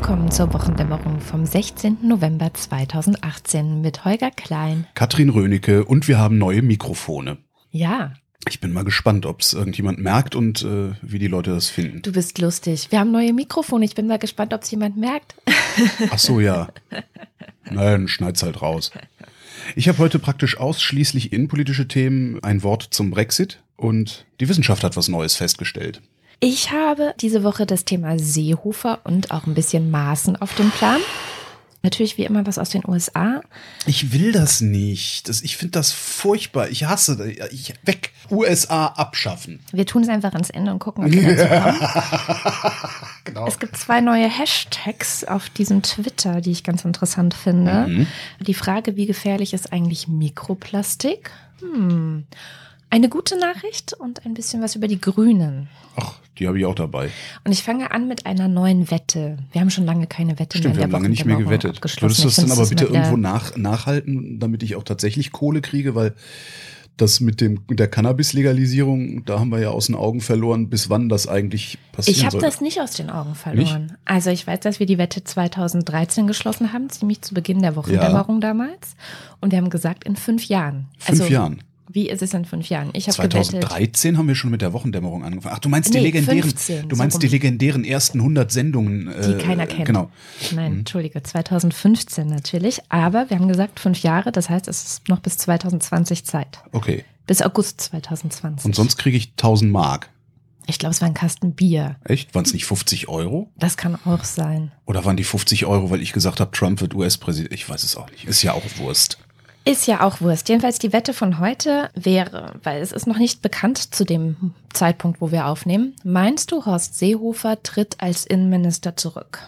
Willkommen zur Wochendämmerung vom 16. November 2018 mit Holger Klein. Katrin Rönecke und wir haben neue Mikrofone. Ja, Ich bin mal gespannt, ob es irgendjemand merkt und äh, wie die Leute das finden. du bist lustig. Wir haben neue Mikrofone. Ich bin mal gespannt, ob es jemand merkt. Ach so, ja. Dann schneid's halt raus. Ich habe heute praktisch ausschließlich innenpolitische Themen, ein Wort zum Brexit und die Wissenschaft hat was Neues festgestellt. Ich habe diese Woche das Thema Seehofer und auch ein bisschen Maßen auf dem Plan. Natürlich wie immer was aus den USA. Ich will das nicht. Das, ich finde das furchtbar. Ich hasse das. Ich, weg. USA abschaffen. Wir tun es einfach ans Ende und gucken, ob wir dazu. Genau. Es gibt zwei neue Hashtags auf diesem Twitter, die ich ganz interessant finde. Mhm. Die Frage, wie gefährlich ist eigentlich Mikroplastik? Hm. Eine gute Nachricht und ein bisschen was über die Grünen. Ach, die habe ich auch dabei. Und ich fange an mit einer neuen Wette. Wir haben schon lange keine Wette Stimmt, wir mehr. haben lange nicht mehr gewettet. Würdest du das dann aber bitte irgendwo nach, nachhalten, damit ich auch tatsächlich Kohle kriege, weil das mit dem mit der Cannabis-Legalisierung, da haben wir ja aus den Augen verloren, bis wann das eigentlich passieren Ich habe das nicht aus den Augen verloren. Also ich weiß, dass wir die Wette 2013 geschlossen haben, ziemlich zu Beginn der Wochendämmerung damals. Und wir haben gesagt, in fünf Jahren. Fünf also, Jahren. Wie ist es in fünf Jahren? Ich habe gewettet. 2013 haben wir schon mit der Wochendämmerung angefangen. Ach, du meinst Nee, die legendären, 15, du so meinst rum. die legendären ersten 100 Sendungen, die äh, keiner kennt. Genau. Nein, Entschuldige, 2015 natürlich. Aber wir haben gesagt, fünf Jahre, das heißt, es ist noch bis 2020 Zeit. Okay. Bis August 2020. Und sonst kriege ich 1000 Mark. Ich glaube, es war ein Kasten Bier. Echt? Waren es nicht 50 Euro? Das kann auch sein. Oder waren die 50 Euro, weil ich gesagt habe, Trump wird US-Präsident? Ich weiß es auch nicht. Ist ja auch Wurst. Ist ja auch Wurst. Jedenfalls die Wette von heute wäre, weil es ist noch nicht bekannt zu dem Zeitpunkt, wo wir aufnehmen. Meinst du, Horst Seehofer tritt als Innenminister zurück?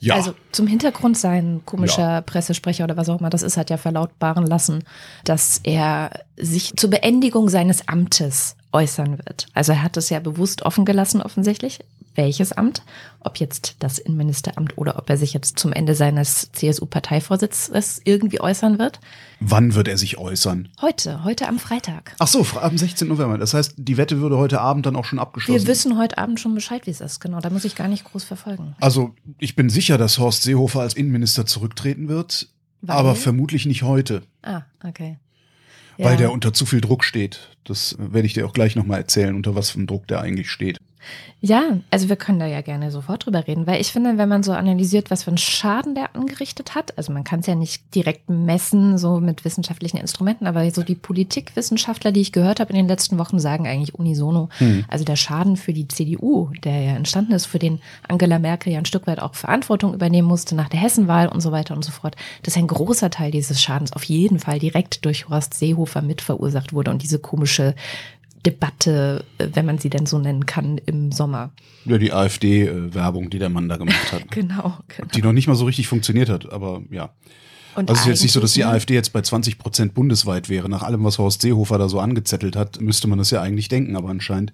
Ja. Also zum Hintergrund sein komischer Ja. Pressesprecher oder was auch immer das ist, hat ja verlautbaren lassen, dass er sich zur Beendigung seines Amtes äußern wird. Also er hat es ja bewusst offen gelassen offensichtlich, welches Amt, ob jetzt das Innenministeramt oder ob er sich jetzt zum Ende seines CSU-Parteivorsitzes irgendwie äußern wird. Wann wird er sich äußern? Heute, heute am Freitag. Ach so, am 16. November. Das heißt, die Wette würde heute Abend dann auch schon abgeschlossen. Wir wissen heute Abend schon Bescheid, wie es ist. Genau, da muss ich gar nicht groß verfolgen. Also, ich bin sicher, dass Horst Seehofer als Innenminister zurücktreten wird, Weil? aber vermutlich nicht heute, Ah, okay. weil Ja. der unter zu viel Druck steht. Das werde ich dir auch gleich nochmal erzählen, unter was für einem Druck der eigentlich steht. Ja, also wir können da ja gerne sofort drüber reden, weil ich finde, wenn man so analysiert, was für einen Schaden der angerichtet hat, also man kann es ja nicht direkt messen, so mit wissenschaftlichen Instrumenten, aber so die Politikwissenschaftler, die ich gehört habe in den letzten Wochen, sagen eigentlich unisono, also der Schaden für die CDU, der ja entstanden ist, für den Angela Merkel ja ein Stück weit auch Verantwortung übernehmen musste nach der Hessenwahl und so weiter und so fort, dass ein großer Teil dieses Schadens auf jeden Fall direkt durch Horst Seehofer mit verursacht wurde und diese komische Debatte, äh, wenn man sie denn so nennen kann, im Sommer. Ja, die AfD-Werbung, die der Mann da gemacht hat. Genau, genau. die noch nicht mal so richtig funktioniert hat, aber ja. Und Also es ist jetzt nicht so, dass die? AfD jetzt bei 20 Prozent bundesweit wäre. Nach allem, was Horst Seehofer da so angezettelt hat, müsste man das ja eigentlich denken, aber anscheinend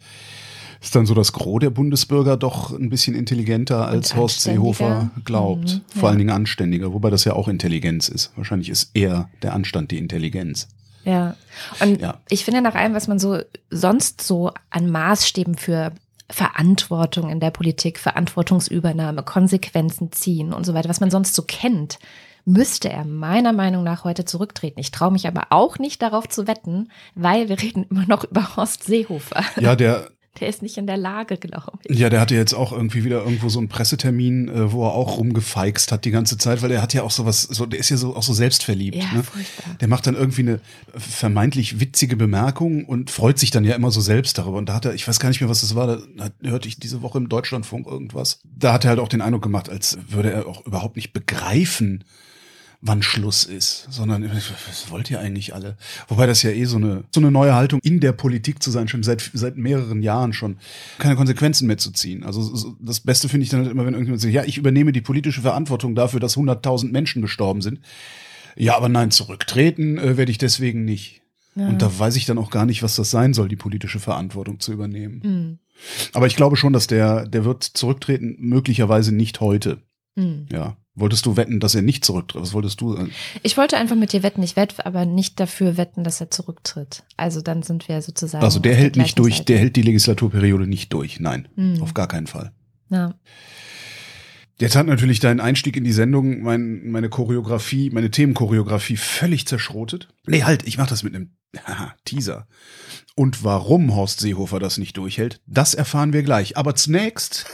ist dann so das Gros der Bundesbürger doch ein bisschen intelligenter, als Horst. Seehofer glaubt. Mhm, Vor allen Dingen anständiger, wobei das ja auch Intelligenz ist. Wahrscheinlich ist eher der Anstand die Intelligenz. Ja. Und Ja. ich finde nach allem, was man so sonst so an Maßstäben für Verantwortung in der Politik, Verantwortungsübernahme, Konsequenzen ziehen und so weiter, was man sonst so kennt, müsste er meiner Meinung nach heute zurücktreten. Ich traue mich aber auch nicht darauf zu wetten, weil wir reden immer noch über Horst Seehofer. Ja, der, Der ist nicht in der Lage, glaube ich. ja, der hatte jetzt auch irgendwie wieder irgendwo so einen Pressetermin, äh, wo er auch rumgefeixt hat die ganze Zeit, weil der hat ja auch sowas, so, der ist ja so auch so selbstverliebt. Ja, ne? furchtbar. Der macht dann irgendwie eine vermeintlich witzige Bemerkung und freut sich dann ja immer so selbst darüber. Und da hat er, ich weiß gar nicht mehr, was das war, da hörte ich diese Woche im Deutschlandfunk irgendwas. Da hat er halt auch den Eindruck gemacht, als würde er auch überhaupt nicht begreifen, wann Schluss ist, sondern was wollt ihr eigentlich alle? Wobei das ja eh so eine so eine neue Haltung in der Politik zu sein, schon seit seit mehreren Jahren schon keine Konsequenzen mehr zu ziehen. Also so- das Beste finde ich dann halt immer, wenn irgendjemand sagt, ja, ich übernehme die politische Verantwortung dafür, dass 100.000 Menschen gestorben sind. Ja, aber nein, zurücktreten äh, werde ich deswegen nicht. Und da weiß ich dann auch gar nicht, was das sein soll, die politische Verantwortung zu übernehmen. Hm. Aber ich glaube schon, dass der, der wird zurücktreten, möglicherweise nicht heute. Hm. Ja. Wolltest du wetten, dass er nicht zurücktritt? Was wolltest du? äh, Ich wollte einfach mit dir wetten. Ich wette aber nicht dafür wetten, dass er zurücktritt. Also dann sind wir sozusagen. Also der hält der nicht durch, der Seite. hält die Legislaturperiode nicht durch. Nein, auf gar keinen Fall. auf gar keinen Fall. Der hält die Legislaturperiode nicht durch. Nein. Mhm. Auf gar keinen Fall. Ja. Jetzt hat natürlich dein Einstieg in die Sendung mein, meine Choreografie, meine Themenchoreografie völlig zerschrotet. Nee, halt, ich mach das mit einem Teaser. Und warum Horst Seehofer das nicht durchhält, das erfahren wir gleich. Aber zunächst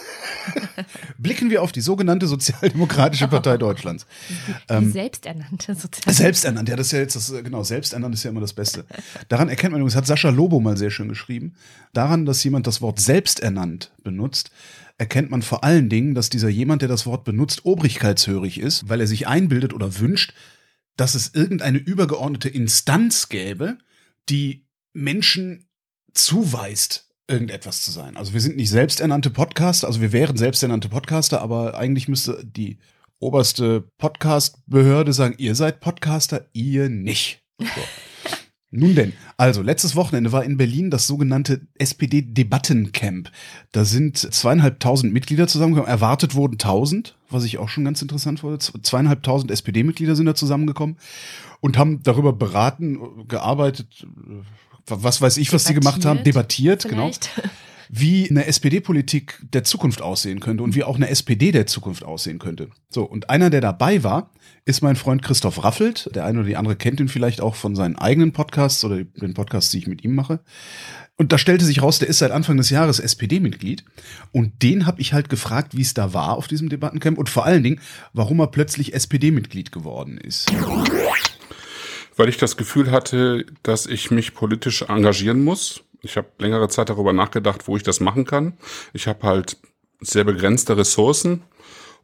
blicken wir auf die sogenannte Sozialdemokratische Partei Deutschlands. Die ähm, selbsternannte Sozialdemokratie. Selbsternannt, ja, das ist ja jetzt das, genau, selbsternannt ist ja immer das Beste. Daran erkennt man übrigens, hat Sascha Lobo mal sehr schön geschrieben, daran, dass jemand das Wort selbsternannt benutzt, erkennt man vor allen Dingen, dass dieser jemand, der das Wort benutzt, obrigkeitshörig ist, weil er sich einbildet oder wünscht, dass es irgendeine übergeordnete Instanz gäbe, die Menschen zuweist, irgendetwas zu sein. Also wir sind nicht selbsternannte Podcaster, also wir wären selbsternannte Podcaster, aber eigentlich müsste die oberste Podcast-Behörde sagen, ihr seid Podcaster, ihr nicht. So. Nun denn, also letztes Wochenende war in Berlin das sogenannte SPD-Debattencamp. Da sind zweieinhalbtausend Mitglieder zusammengekommen. Erwartet wurden tausend, was ich auch schon ganz interessant wurde. Zweieinhalbtausend SPD-Mitglieder sind da zusammengekommen und haben darüber beraten, gearbeitet, was weiß ich, was die gemacht haben, debattiert, genau. vielleicht. genau. Wie eine SPD-Politik der Zukunft aussehen könnte und wie auch eine SPD der Zukunft aussehen könnte. So, und einer, der dabei war, ist mein Freund Christoph Raffelt. Der eine oder die andere kennt ihn vielleicht auch von seinen eigenen Podcasts oder den Podcasts, die ich mit ihm mache. Und da stellte sich raus, der ist seit Anfang des Jahres SPD-Mitglied. Und den habe ich halt gefragt, wie es da war auf diesem Debattencamp und vor allen Dingen, warum er plötzlich SPD-Mitglied geworden ist weil ich das Gefühl hatte, dass ich mich politisch engagieren muss. Ich habe längere Zeit darüber nachgedacht, wo ich das machen kann. Ich habe halt sehr begrenzte Ressourcen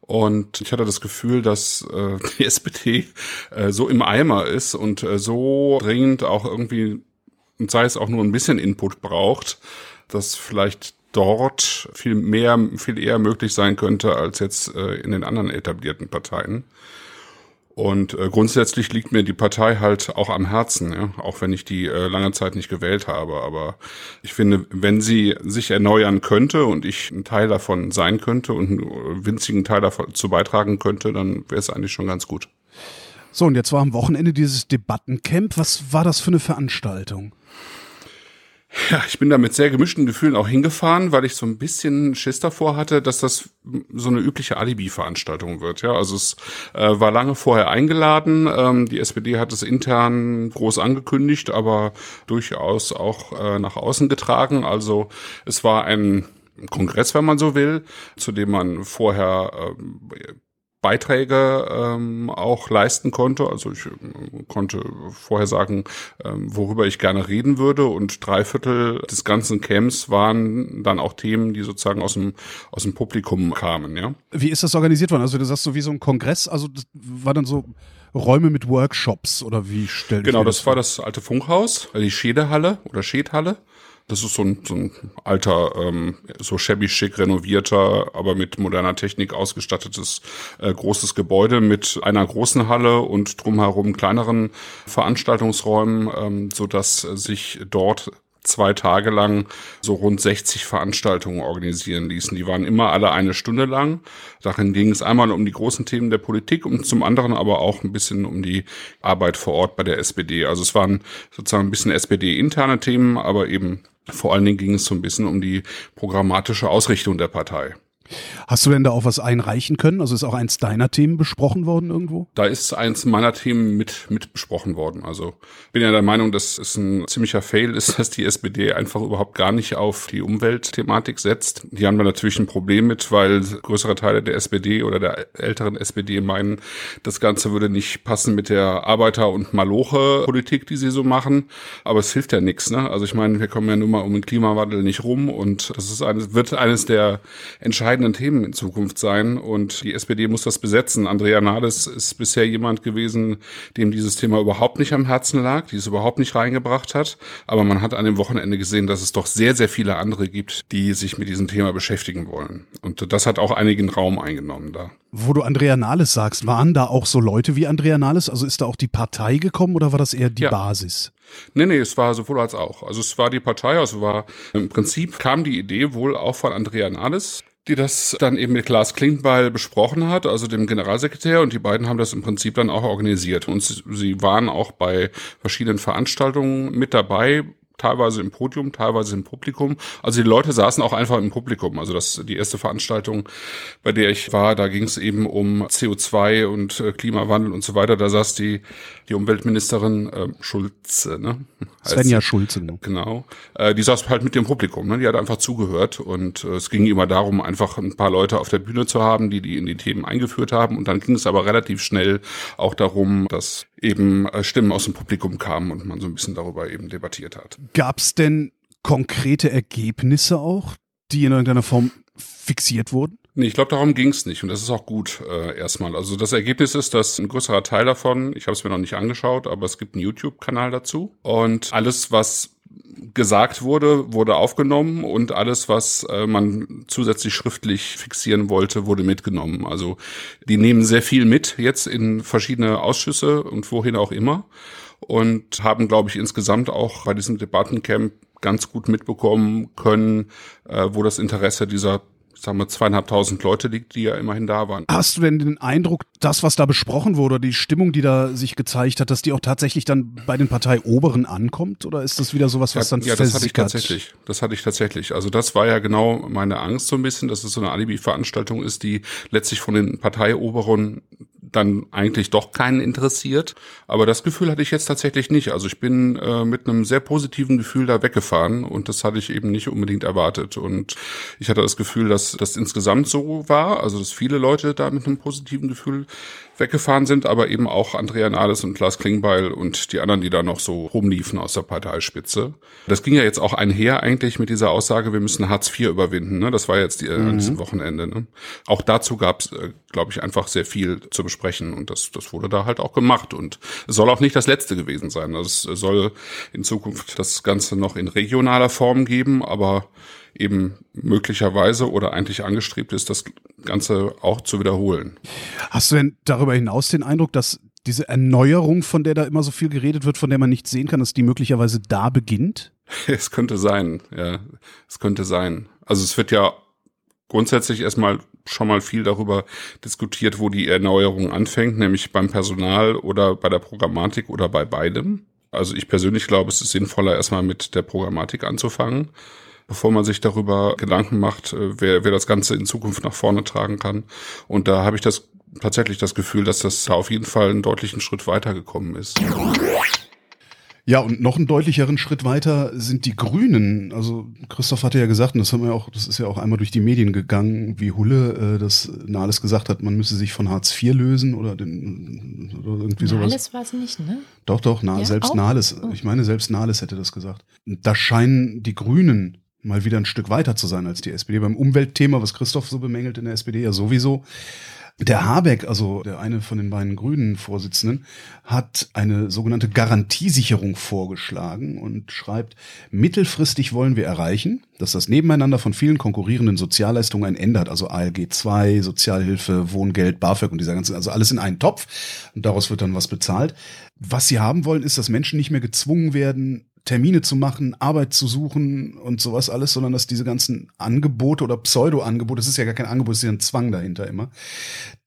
und ich hatte das Gefühl, dass äh, die SPD äh, so im Eimer ist und äh, so dringend auch irgendwie, sei es auch nur ein bisschen Input braucht, dass vielleicht dort viel mehr, viel eher möglich sein könnte als jetzt äh, in den anderen etablierten Parteien. Und äh, grundsätzlich liegt mir die Partei halt auch am Herzen, ja? auch wenn ich die äh, lange Zeit nicht gewählt habe. Aber ich finde, wenn sie sich erneuern könnte und ich ein Teil davon sein könnte und einen winzigen Teil dazu beitragen könnte, dann wäre es eigentlich schon ganz gut. So, und jetzt war am Wochenende dieses Debattencamp. Was war das für eine Veranstaltung? Ja, ich bin da mit sehr gemischten Gefühlen auch hingefahren, weil ich so ein bisschen Schiss davor hatte, dass das so eine übliche Alibi-Veranstaltung wird. Ja, also es äh, war lange vorher eingeladen. Ähm, die SPD hat es intern groß angekündigt, aber durchaus auch äh, nach außen getragen. Also es war ein Kongress, wenn man so will, zu dem man vorher äh, Beiträge ähm, auch leisten konnte. Also ich äh, konnte vorher sagen, ähm, worüber ich gerne reden würde und drei Viertel des ganzen Camps waren dann auch Themen, die sozusagen aus dem aus dem Publikum kamen. Ja. Wie ist das organisiert worden? Also du sagst so wie so ein Kongress, also das war dann so Räume mit Workshops oder wie stellt Genau, das, das war das alte Funkhaus, die Schädehalle oder Schädhalle. Das ist so ein, so ein alter, ähm, so shabby schick renovierter, aber mit moderner Technik ausgestattetes äh, großes Gebäude mit einer großen Halle und drumherum kleineren Veranstaltungsräumen, ähm, so dass sich dort zwei Tage lang so rund 60 Veranstaltungen organisieren ließen. Die waren immer alle eine Stunde lang. Darin ging es einmal um die großen Themen der Politik und zum anderen aber auch ein bisschen um die Arbeit vor Ort bei der SPD. Also es waren sozusagen ein bisschen SPD-interne Themen, aber eben vor allen Dingen ging es so ein bisschen um die programmatische Ausrichtung der Partei. Hast du denn da auch was einreichen können? Also ist auch eins deiner Themen besprochen worden irgendwo? Da ist eins meiner Themen mit, mit besprochen worden. Also bin ja der Meinung, dass es ein ziemlicher Fail ist, dass die SPD einfach überhaupt gar nicht auf die Umweltthematik setzt. Die haben da natürlich ein Problem mit, weil größere Teile der SPD oder der älteren SPD meinen, das Ganze würde nicht passen mit der Arbeiter- und Maloche-Politik, die sie so machen. Aber es hilft ja nichts. Ne? Also ich meine, wir kommen ja nun mal um den Klimawandel nicht rum und das ist eines, wird eines der entscheidenden entscheidenden Themen in Zukunft sein und die SPD muss das besetzen. Andrea Nahles ist bisher jemand gewesen, dem dieses Thema überhaupt nicht am Herzen lag, die es überhaupt nicht reingebracht hat. Aber man hat an dem Wochenende gesehen, dass es doch sehr, sehr viele andere gibt, die sich mit diesem Thema beschäftigen wollen. Und das hat auch einigen Raum eingenommen da. Wo du Andrea Nahles sagst, waren da auch so Leute wie Andrea Nahles? Also ist da auch die Partei gekommen oder war das eher die ja. Basis? Nee, nee, es war sowohl als auch. Also es war die Partei, also war im Prinzip kam die Idee wohl auch von Andrea Nahles, die das dann eben mit Klaas Klingbeil besprochen hat, also dem Generalsekretär, und die beiden haben das im Prinzip dann auch organisiert. Und sie waren auch bei verschiedenen Veranstaltungen mit dabei, teilweise im Podium, teilweise im Publikum. Also die Leute saßen auch einfach im Publikum. Also das die erste Veranstaltung, bei der ich war, da ging es eben um CO2 und äh, Klimawandel und so weiter. Da saß die die Umweltministerin äh, Schulze, ne? Svenja Schulze, genau. Genau. Äh, die saß halt mit dem Publikum, ne? Die hat einfach zugehört und äh, es ging immer darum, einfach ein paar Leute auf der Bühne zu haben, die die in die Themen eingeführt haben. Und dann ging es aber relativ schnell auch darum, dass eben äh, Stimmen aus dem Publikum kamen und man so ein bisschen darüber eben debattiert hat. Gab es denn konkrete Ergebnisse auch, die in irgendeiner Form fixiert wurden? Nee, ich glaube, darum ging es nicht und das ist auch gut äh, erstmal. Also das Ergebnis ist, dass ein größerer Teil davon, ich habe es mir noch nicht angeschaut, aber es gibt einen YouTube-Kanal dazu und alles, was gesagt wurde, wurde aufgenommen und alles, was äh, man zusätzlich schriftlich fixieren wollte, wurde mitgenommen. Also die nehmen sehr viel mit jetzt in verschiedene Ausschüsse und wohin auch immer und haben, glaube ich, insgesamt auch bei diesem Debattencamp ganz gut mitbekommen können, äh, wo das Interesse dieser sagen wir, zweieinhalbtausend Leute liegt, die ja immerhin da waren. Hast du denn den Eindruck, das, was da besprochen wurde, die Stimmung, die da sich gezeigt hat, dass die auch tatsächlich dann bei den Parteioberen ankommt? Oder ist das wieder sowas, was ja, dann Ja, das hatte ich tatsächlich. Das hatte ich tatsächlich. Also das war ja genau meine Angst so ein bisschen, dass es so eine Alibi-Veranstaltung ist, die letztlich von den Parteioberen dann eigentlich doch keinen interessiert. Aber das Gefühl hatte ich jetzt tatsächlich nicht. Also ich bin äh, mit einem sehr positiven Gefühl da weggefahren und das hatte ich eben nicht unbedingt erwartet. Und ich hatte das Gefühl, dass das insgesamt so war, also dass viele Leute da mit einem positiven Gefühl weggefahren sind, aber eben auch Andrea Nahles und Klaas Klingbeil und die anderen, die da noch so rumliefen aus der Parteispitze. Das ging ja jetzt auch einher eigentlich mit dieser Aussage, wir müssen Hartz IV überwinden. Ne? Das war jetzt die, mhm. an diesem Wochenende. Ne? Auch dazu gab es, äh, glaube ich, einfach sehr viel zu besprechen und das, das wurde da halt auch gemacht und es soll auch nicht das letzte gewesen sein. Also es soll in Zukunft das Ganze noch in regionaler Form geben, aber eben möglicherweise oder eigentlich angestrebt ist, das Ganze auch zu wiederholen. Hast du denn darüber hinaus den Eindruck, dass diese Erneuerung, von der da immer so viel geredet wird, von der man nichts sehen kann, dass die möglicherweise da beginnt? Es könnte sein, ja. Es könnte sein. Also es wird ja grundsätzlich erstmal schon mal viel darüber diskutiert, wo die Erneuerung anfängt, nämlich beim Personal oder bei der Programmatik oder bei beidem. Also ich persönlich glaube, es ist sinnvoller, erstmal mit der Programmatik anzufangen bevor man sich darüber Gedanken macht, äh, wer, wer das Ganze in Zukunft nach vorne tragen kann. Und da habe ich das tatsächlich das Gefühl, dass das da auf jeden Fall einen deutlichen Schritt weitergekommen ist. Ja, und noch einen deutlicheren Schritt weiter sind die Grünen. Also Christoph hatte ja gesagt, und das haben wir auch, das ist ja auch einmal durch die Medien gegangen, wie Hulle äh, das Nahles gesagt hat, man müsse sich von Hartz IV lösen oder, den, oder irgendwie sowas. Nahles war es nicht, ne? Doch, doch, na, ja, selbst auch? Nahles. Oh. Ich meine, selbst Nahles hätte das gesagt. Da scheinen die Grünen mal wieder ein Stück weiter zu sein als die SPD. Beim Umweltthema, was Christoph so bemängelt in der SPD, ja sowieso. Der Habeck, also der eine von den beiden grünen Vorsitzenden, hat eine sogenannte Garantiesicherung vorgeschlagen und schreibt, mittelfristig wollen wir erreichen, dass das Nebeneinander von vielen konkurrierenden Sozialleistungen ein Ende hat, also ALG 2, Sozialhilfe, Wohngeld, BAföG und dieser ganze, also alles in einen Topf und daraus wird dann was bezahlt. Was sie haben wollen, ist, dass Menschen nicht mehr gezwungen werden, Termine zu machen, Arbeit zu suchen und sowas alles, sondern dass diese ganzen Angebote oder Pseudo-Angebote, das ist ja gar kein Angebot, es ist ja ein Zwang dahinter immer,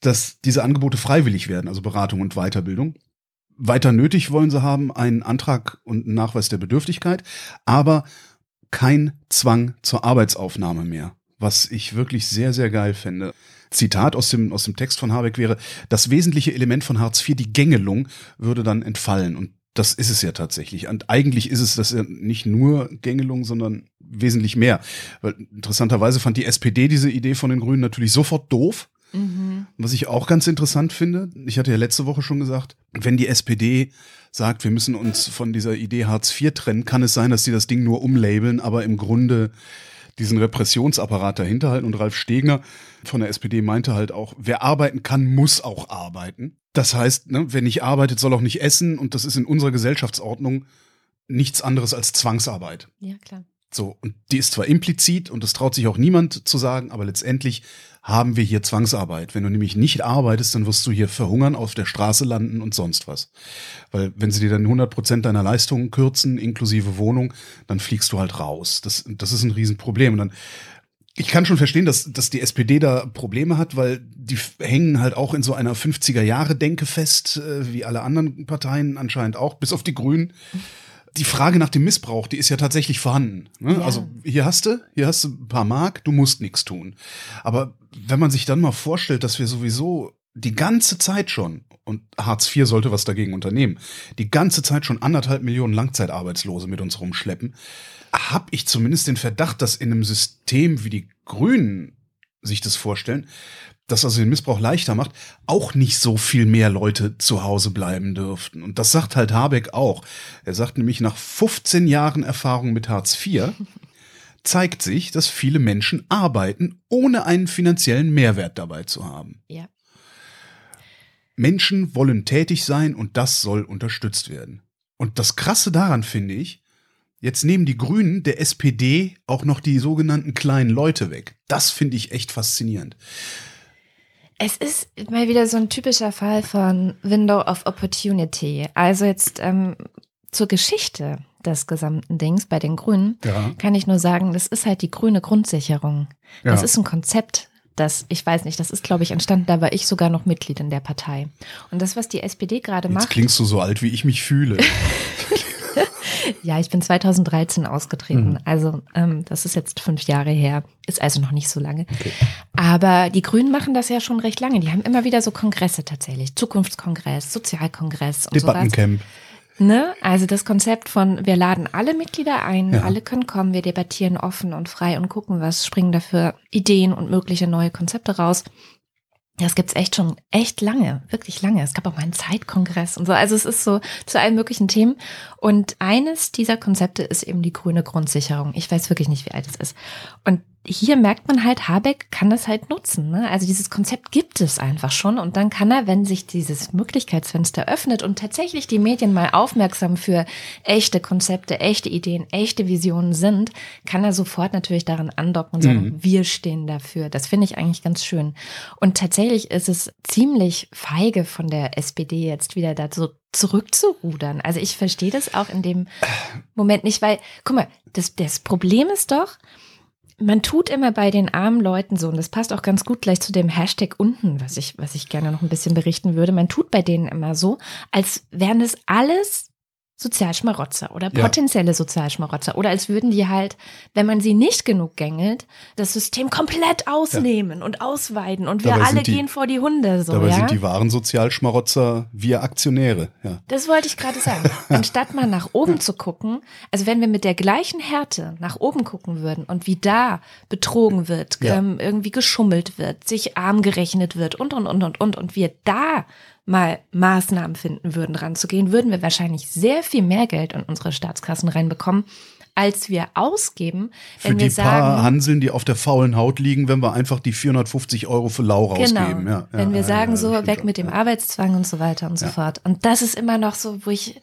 dass diese Angebote freiwillig werden, also Beratung und Weiterbildung. Weiter nötig wollen sie haben einen Antrag und einen Nachweis der Bedürftigkeit, aber kein Zwang zur Arbeitsaufnahme mehr, was ich wirklich sehr, sehr geil fände. Zitat aus dem, aus dem Text von Habeck wäre, das wesentliche Element von Hartz IV, die Gängelung, würde dann entfallen. Und das ist es ja tatsächlich. Und eigentlich ist es das ja nicht nur Gängelung, sondern wesentlich mehr. Weil interessanterweise fand die SPD diese Idee von den Grünen natürlich sofort doof. Mhm. Was ich auch ganz interessant finde, ich hatte ja letzte Woche schon gesagt, wenn die SPD sagt, wir müssen uns von dieser Idee Hartz IV trennen, kann es sein, dass sie das Ding nur umlabeln, aber im Grunde diesen Repressionsapparat dahinter halten. Und Ralf Stegner von der SPD meinte halt auch, wer arbeiten kann, muss auch arbeiten. Das heißt, ne, wer nicht arbeitet, soll auch nicht essen. Und das ist in unserer Gesellschaftsordnung nichts anderes als Zwangsarbeit. Ja, klar. So, und die ist zwar implizit und das traut sich auch niemand zu sagen, aber letztendlich haben wir hier Zwangsarbeit. Wenn du nämlich nicht arbeitest, dann wirst du hier verhungern, auf der Straße landen und sonst was. Weil wenn sie dir dann 100 Prozent deiner Leistungen kürzen, inklusive Wohnung, dann fliegst du halt raus. Das, das ist ein Riesenproblem. Und dann, ich kann schon verstehen, dass, dass die SPD da Probleme hat, weil die hängen halt auch in so einer 50er-Jahre-Denke fest, äh, wie alle anderen Parteien anscheinend auch, bis auf die Grünen. Die Frage nach dem Missbrauch, die ist ja tatsächlich vorhanden. Ne? Ja. Also hier hast du, hier hast du ein paar Mark, du musst nichts tun. Aber wenn man sich dann mal vorstellt, dass wir sowieso die ganze Zeit schon, und Hartz IV sollte was dagegen unternehmen, die ganze Zeit schon anderthalb Millionen Langzeitarbeitslose mit uns rumschleppen, habe ich zumindest den Verdacht, dass in einem System wie die Grünen sich das vorstellen, das also den Missbrauch leichter macht, auch nicht so viel mehr Leute zu Hause bleiben dürften. Und das sagt halt Habeck auch. Er sagt nämlich, nach 15 Jahren Erfahrung mit Hartz IV zeigt sich, dass viele Menschen arbeiten, ohne einen finanziellen Mehrwert dabei zu haben. Ja. Menschen wollen tätig sein und das soll unterstützt werden. Und das Krasse daran finde ich, jetzt nehmen die Grünen der SPD auch noch die sogenannten kleinen Leute weg. Das finde ich echt faszinierend. Es ist mal wieder so ein typischer Fall von Window of Opportunity. Also jetzt ähm, zur Geschichte des gesamten Dings bei den Grünen Ja. kann ich nur sagen, das ist halt die grüne Grundsicherung. Das Ja. ist ein Konzept, das, ich weiß nicht, das ist, glaube ich, entstanden, da war ich sogar noch Mitglied in der Partei. Und das, was die SPD gerade Jetzt macht, klingst du so alt, wie ich mich fühle. ja, ich bin 2013 Mhm. ausgetreten, also ähm, das ist jetzt fünf Jahre her, ist also noch nicht so lange. Aber die Grünen machen das ja schon recht lange. Die haben immer wieder so Kongresse tatsächlich, Zukunftskongress, Sozialkongress und sowas. Debattencamp. Ne? Also das Konzept von, wir laden alle Mitglieder ein, Ja. alle können kommen, wir debattieren offen und frei und gucken, was springen dafür Ideen und mögliche neue Konzepte raus. Das gibt's echt schon echt lange, wirklich lange. Es gab auch mal einen Zeitkongress und so. Also es ist so zu allen möglichen Themen. Und eines dieser Konzepte ist eben die grüne Grundsicherung. Ich weiß wirklich nicht, wie alt es ist. Und hier merkt man halt, Habeck kann das halt nutzen. Ne? Also dieses Konzept gibt es einfach schon. Und dann kann er, wenn sich dieses Möglichkeitsfenster öffnet und tatsächlich die Medien mal aufmerksam für echte Konzepte, echte Ideen, echte Visionen sind, kann er sofort natürlich daran andocken und sagen, wir stehen dafür. Das finde ich eigentlich ganz schön. Und tatsächlich ist es ziemlich feige von der SPD jetzt wieder dazu zurückzurudern. Also ich verstehe das auch in dem Moment nicht, weil, guck mal, das, das Problem ist doch, man tut immer bei den armen Leuten so, und das passt auch ganz gut gleich zu dem Hashtag unten, was ich, was ich gerne noch ein bisschen berichten würde. Man tut bei denen immer so, als wären es alles Sozialschmarotzer oder Ja. potenzielle Sozialschmarotzer oder als würden die halt, wenn man sie nicht genug gängelt, das System komplett ausnehmen und ausweiten und wir Dabei alle die- gehen vor die Hunde so, Dabei ja? sind die wahren Sozialschmarotzer wir Aktionäre. Ja. Das wollte ich gerade sagen. Anstatt mal nach oben zu gucken, also wenn wir mit der gleichen Härte nach oben gucken würden und wie da betrogen wird, Ja. ähm, irgendwie geschummelt wird, sich arm gerechnet wird und, und, und, und, und, und wir da mal Maßnahmen finden würden, ranzugehen, würden wir wahrscheinlich sehr viel mehr Geld in unsere Staatskassen reinbekommen, als wir ausgeben, Für wenn die wir paar sagen, Hanseln, die auf der faulen Haut liegen, wenn wir einfach die 450 Euro für Lau Genau. rausgeben. Ja, Wenn ja, wir ja, sagen, so weg mit dem Arbeitszwang und so weiter und so fort. Und das ist immer noch so, wo ich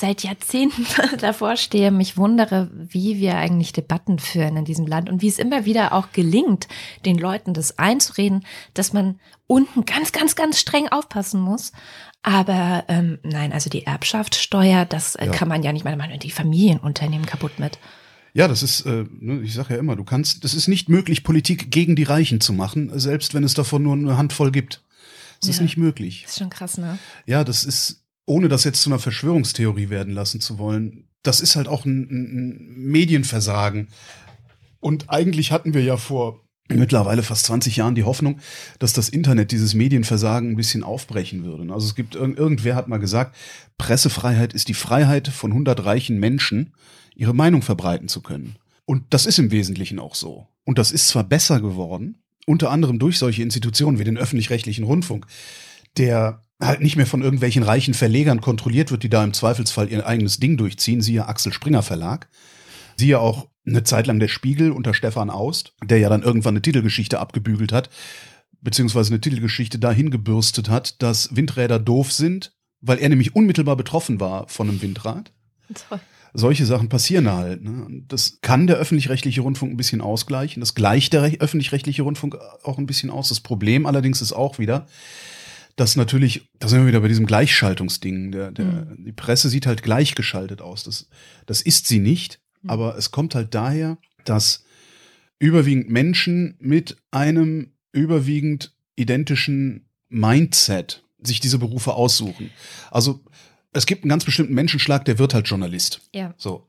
seit Jahrzehnten davor stehe, mich wundere, wie wir eigentlich Debatten führen in diesem Land und wie es immer wieder auch gelingt, den Leuten das einzureden, dass man unten ganz, ganz, ganz streng aufpassen muss. Aber ähm, nein, also die Erbschaftssteuer, das äh, Ja. kann man ja nicht mal machen, die Familienunternehmen kaputt mit. Ja, das ist, äh, ne, ich sage ja immer, du kannst, das ist nicht möglich, Politik gegen die Reichen zu machen, selbst wenn es davon nur eine Handvoll gibt. Das ist Ja. nicht möglich. Das ist schon krass, ne? Ja, das ist, ohne das jetzt zu einer Verschwörungstheorie werden lassen zu wollen, das ist halt auch ein, ein, Medienversagen. Und eigentlich hatten wir ja vor mittlerweile fast 20 Jahren die Hoffnung, dass das Internet dieses Medienversagen ein bisschen aufbrechen würde. Also es gibt, irg- irgendwer hat mal gesagt, Pressefreiheit ist die Freiheit von 100 reichen Menschen, ihre Meinung verbreiten zu können. Und das ist im Wesentlichen auch so. Und das ist zwar besser geworden, unter anderem durch solche Institutionen wie den öffentlich-rechtlichen Rundfunk, der halt nicht mehr von irgendwelchen reichen Verlegern kontrolliert wird, die da im Zweifelsfall ihr eigenes Ding durchziehen, siehe Axel Springer Verlag. Siehe auch eine Zeit lang der Spiegel unter Stefan Aust, der ja dann irgendwann eine Titelgeschichte abgebügelt hat, beziehungsweise eine Titelgeschichte dahin gebürstet hat, dass Windräder doof sind, weil er nämlich unmittelbar betroffen war von einem Windrad. Toll. Solche Sachen passieren halt. Ne? Das kann der öffentlich-rechtliche Rundfunk ein bisschen ausgleichen. Das gleicht der rech- öffentlich-rechtliche Rundfunk auch ein bisschen aus. Das Problem allerdings ist auch wieder, dass natürlich, da sind wir wieder bei diesem Gleichschaltungsding. Der, der, Die Presse sieht halt gleichgeschaltet aus. Das, das ist sie nicht. Aber es kommt halt daher, dass überwiegend Menschen mit einem überwiegend identischen Mindset sich diese Berufe aussuchen. Also Es gibt einen ganz bestimmten Menschenschlag, der wird halt Journalist. Ja. So.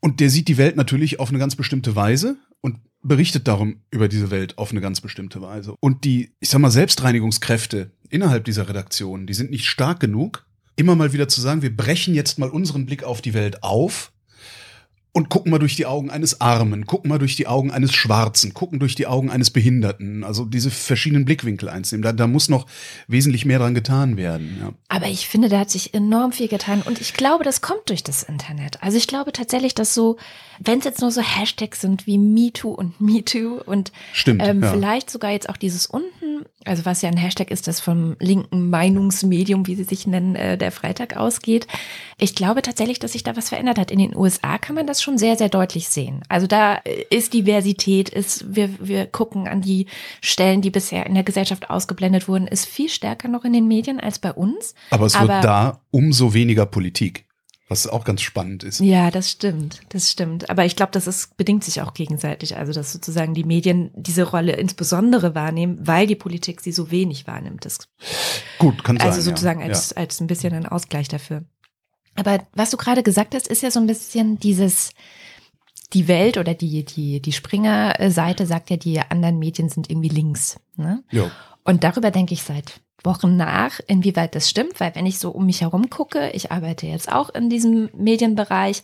Und der sieht die Welt natürlich auf eine ganz bestimmte Weise und berichtet darum über diese Welt auf eine ganz bestimmte Weise. Und die, ich sag mal, Selbstreinigungskräfte innerhalb dieser Redaktion, die sind nicht stark genug, immer mal wieder zu sagen, wir brechen jetzt mal unseren Blick auf die Welt auf und gucken mal durch die Augen eines Armen, gucken mal durch die Augen eines Schwarzen, gucken durch die Augen eines Behinderten. Also diese verschiedenen Blickwinkel einzunehmen. Da, da muss noch wesentlich mehr dran getan werden. Ja. Aber ich finde, da hat sich enorm viel getan und ich glaube, das kommt durch das Internet. Also ich glaube tatsächlich, dass so, wenn es jetzt nur so Hashtags sind wie MeToo und MeToo und Stimmt, ähm, ja. vielleicht sogar jetzt auch dieses unten, also was ja ein Hashtag ist, das vom linken Meinungsmedium, wie sie sich nennen, äh, der Freitag ausgeht. Ich glaube tatsächlich, dass sich da was verändert hat. In den USA kann man das schon sehr, sehr deutlich sehen. Also da ist Diversität, ist, wir, wir gucken an die Stellen, die bisher in der Gesellschaft ausgeblendet wurden, ist viel stärker noch in den Medien als bei uns. Aber es Aber- wird da umso weniger Politik, was auch ganz spannend ist. Ja, das stimmt, das stimmt. Aber ich glaube, das ist, bedingt sich auch gegenseitig. Also, dass sozusagen die Medien diese Rolle insbesondere wahrnehmen, weil die Politik sie so wenig wahrnimmt. Das Gut, kann sein. also sozusagen ja. als, als ein bisschen ein Ausgleich dafür. Aber was du gerade gesagt hast, ist ja so ein bisschen dieses, die Welt oder die, die, die Springer-Seite sagt ja, die anderen Medien sind irgendwie links. Ne? Ja. Und darüber denke ich seit Wochen nach, inwieweit das stimmt, weil wenn ich so um mich herum gucke, ich arbeite jetzt auch in diesem Medienbereich,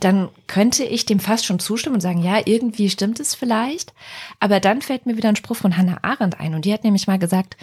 dann könnte ich dem fast schon zustimmen und sagen, ja, irgendwie stimmt es vielleicht. Aber dann fällt mir wieder ein Spruch von Hannah Arendt ein und die hat nämlich mal gesagt,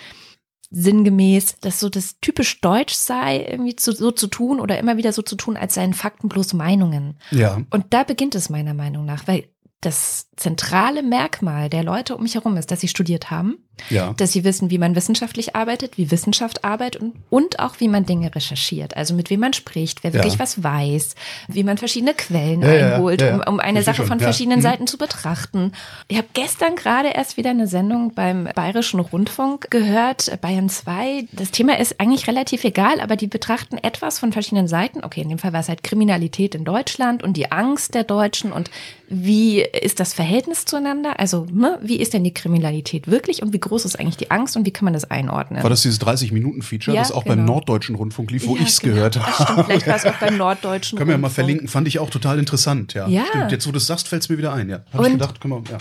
sinngemäß, dass so das typisch deutsch sei, irgendwie zu, so zu tun oder immer wieder so zu tun, als seien Fakten bloß Meinungen. ja. Und da beginnt es meiner Meinung nach, weil das zentrale Merkmal der Leute um mich herum ist, dass sie studiert haben, Ja. dass sie wissen, wie man wissenschaftlich arbeitet, wie Wissenschaft arbeitet und, und auch wie man Dinge recherchiert. Also mit wem man spricht, wer wirklich Ja. was weiß, wie man verschiedene Quellen Ja, einholt. Um, um eine Sache schon, von verschiedenen Mhm. Seiten zu betrachten. Ich habe gestern gerade erst wieder eine Sendung beim Bayerischen Rundfunk gehört, Bayern 2. Das Thema ist eigentlich relativ egal, aber die betrachten etwas von verschiedenen Seiten. Okay, in dem Fall war es halt Kriminalität in Deutschland und die Angst der Deutschen und wie ist das Verhältnis zueinander? Also, ne, wie ist denn die Kriminalität wirklich und wie groß ist eigentlich die Angst und wie kann man das einordnen? War das dieses 30-Minuten-Feature, Ja, das auch beim genau. Norddeutschen Rundfunk lief, wo Ja, ich's genau. gehört habe? stimmt, vielleicht war es auch beim Norddeutschen. Können wir ja mal verlinken, fand ich auch total interessant, ja. Ja. Stimmt, jetzt wo du es sagst, fällt es mir wieder ein, ja. Habe ich Und- gedacht, können wir, ja.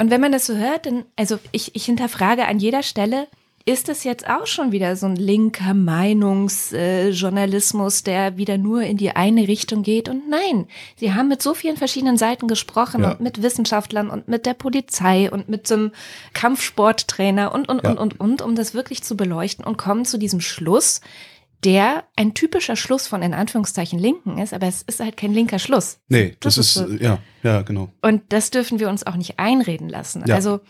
Und wenn man das so hört, dann, also ich, ich hinterfrage an jeder Stelle, ist das jetzt auch schon wieder so ein linker Meinungsjournalismus, der wieder nur in die eine Richtung geht? Und nein, sie haben mit so vielen verschiedenen Seiten gesprochen Ja. und mit Wissenschaftlern und mit der Polizei und mit so einem Kampfsporttrainer und, und, Ja. und, und, und, um das wirklich zu beleuchten und kommen zu diesem Schluss, der ein typischer Schluss von in Anführungszeichen Linken ist, aber es ist halt kein linker Schluss. Nee, das, Das ist, ist so. ja, ja, genau. Und das dürfen wir uns auch nicht einreden lassen. Ja. Also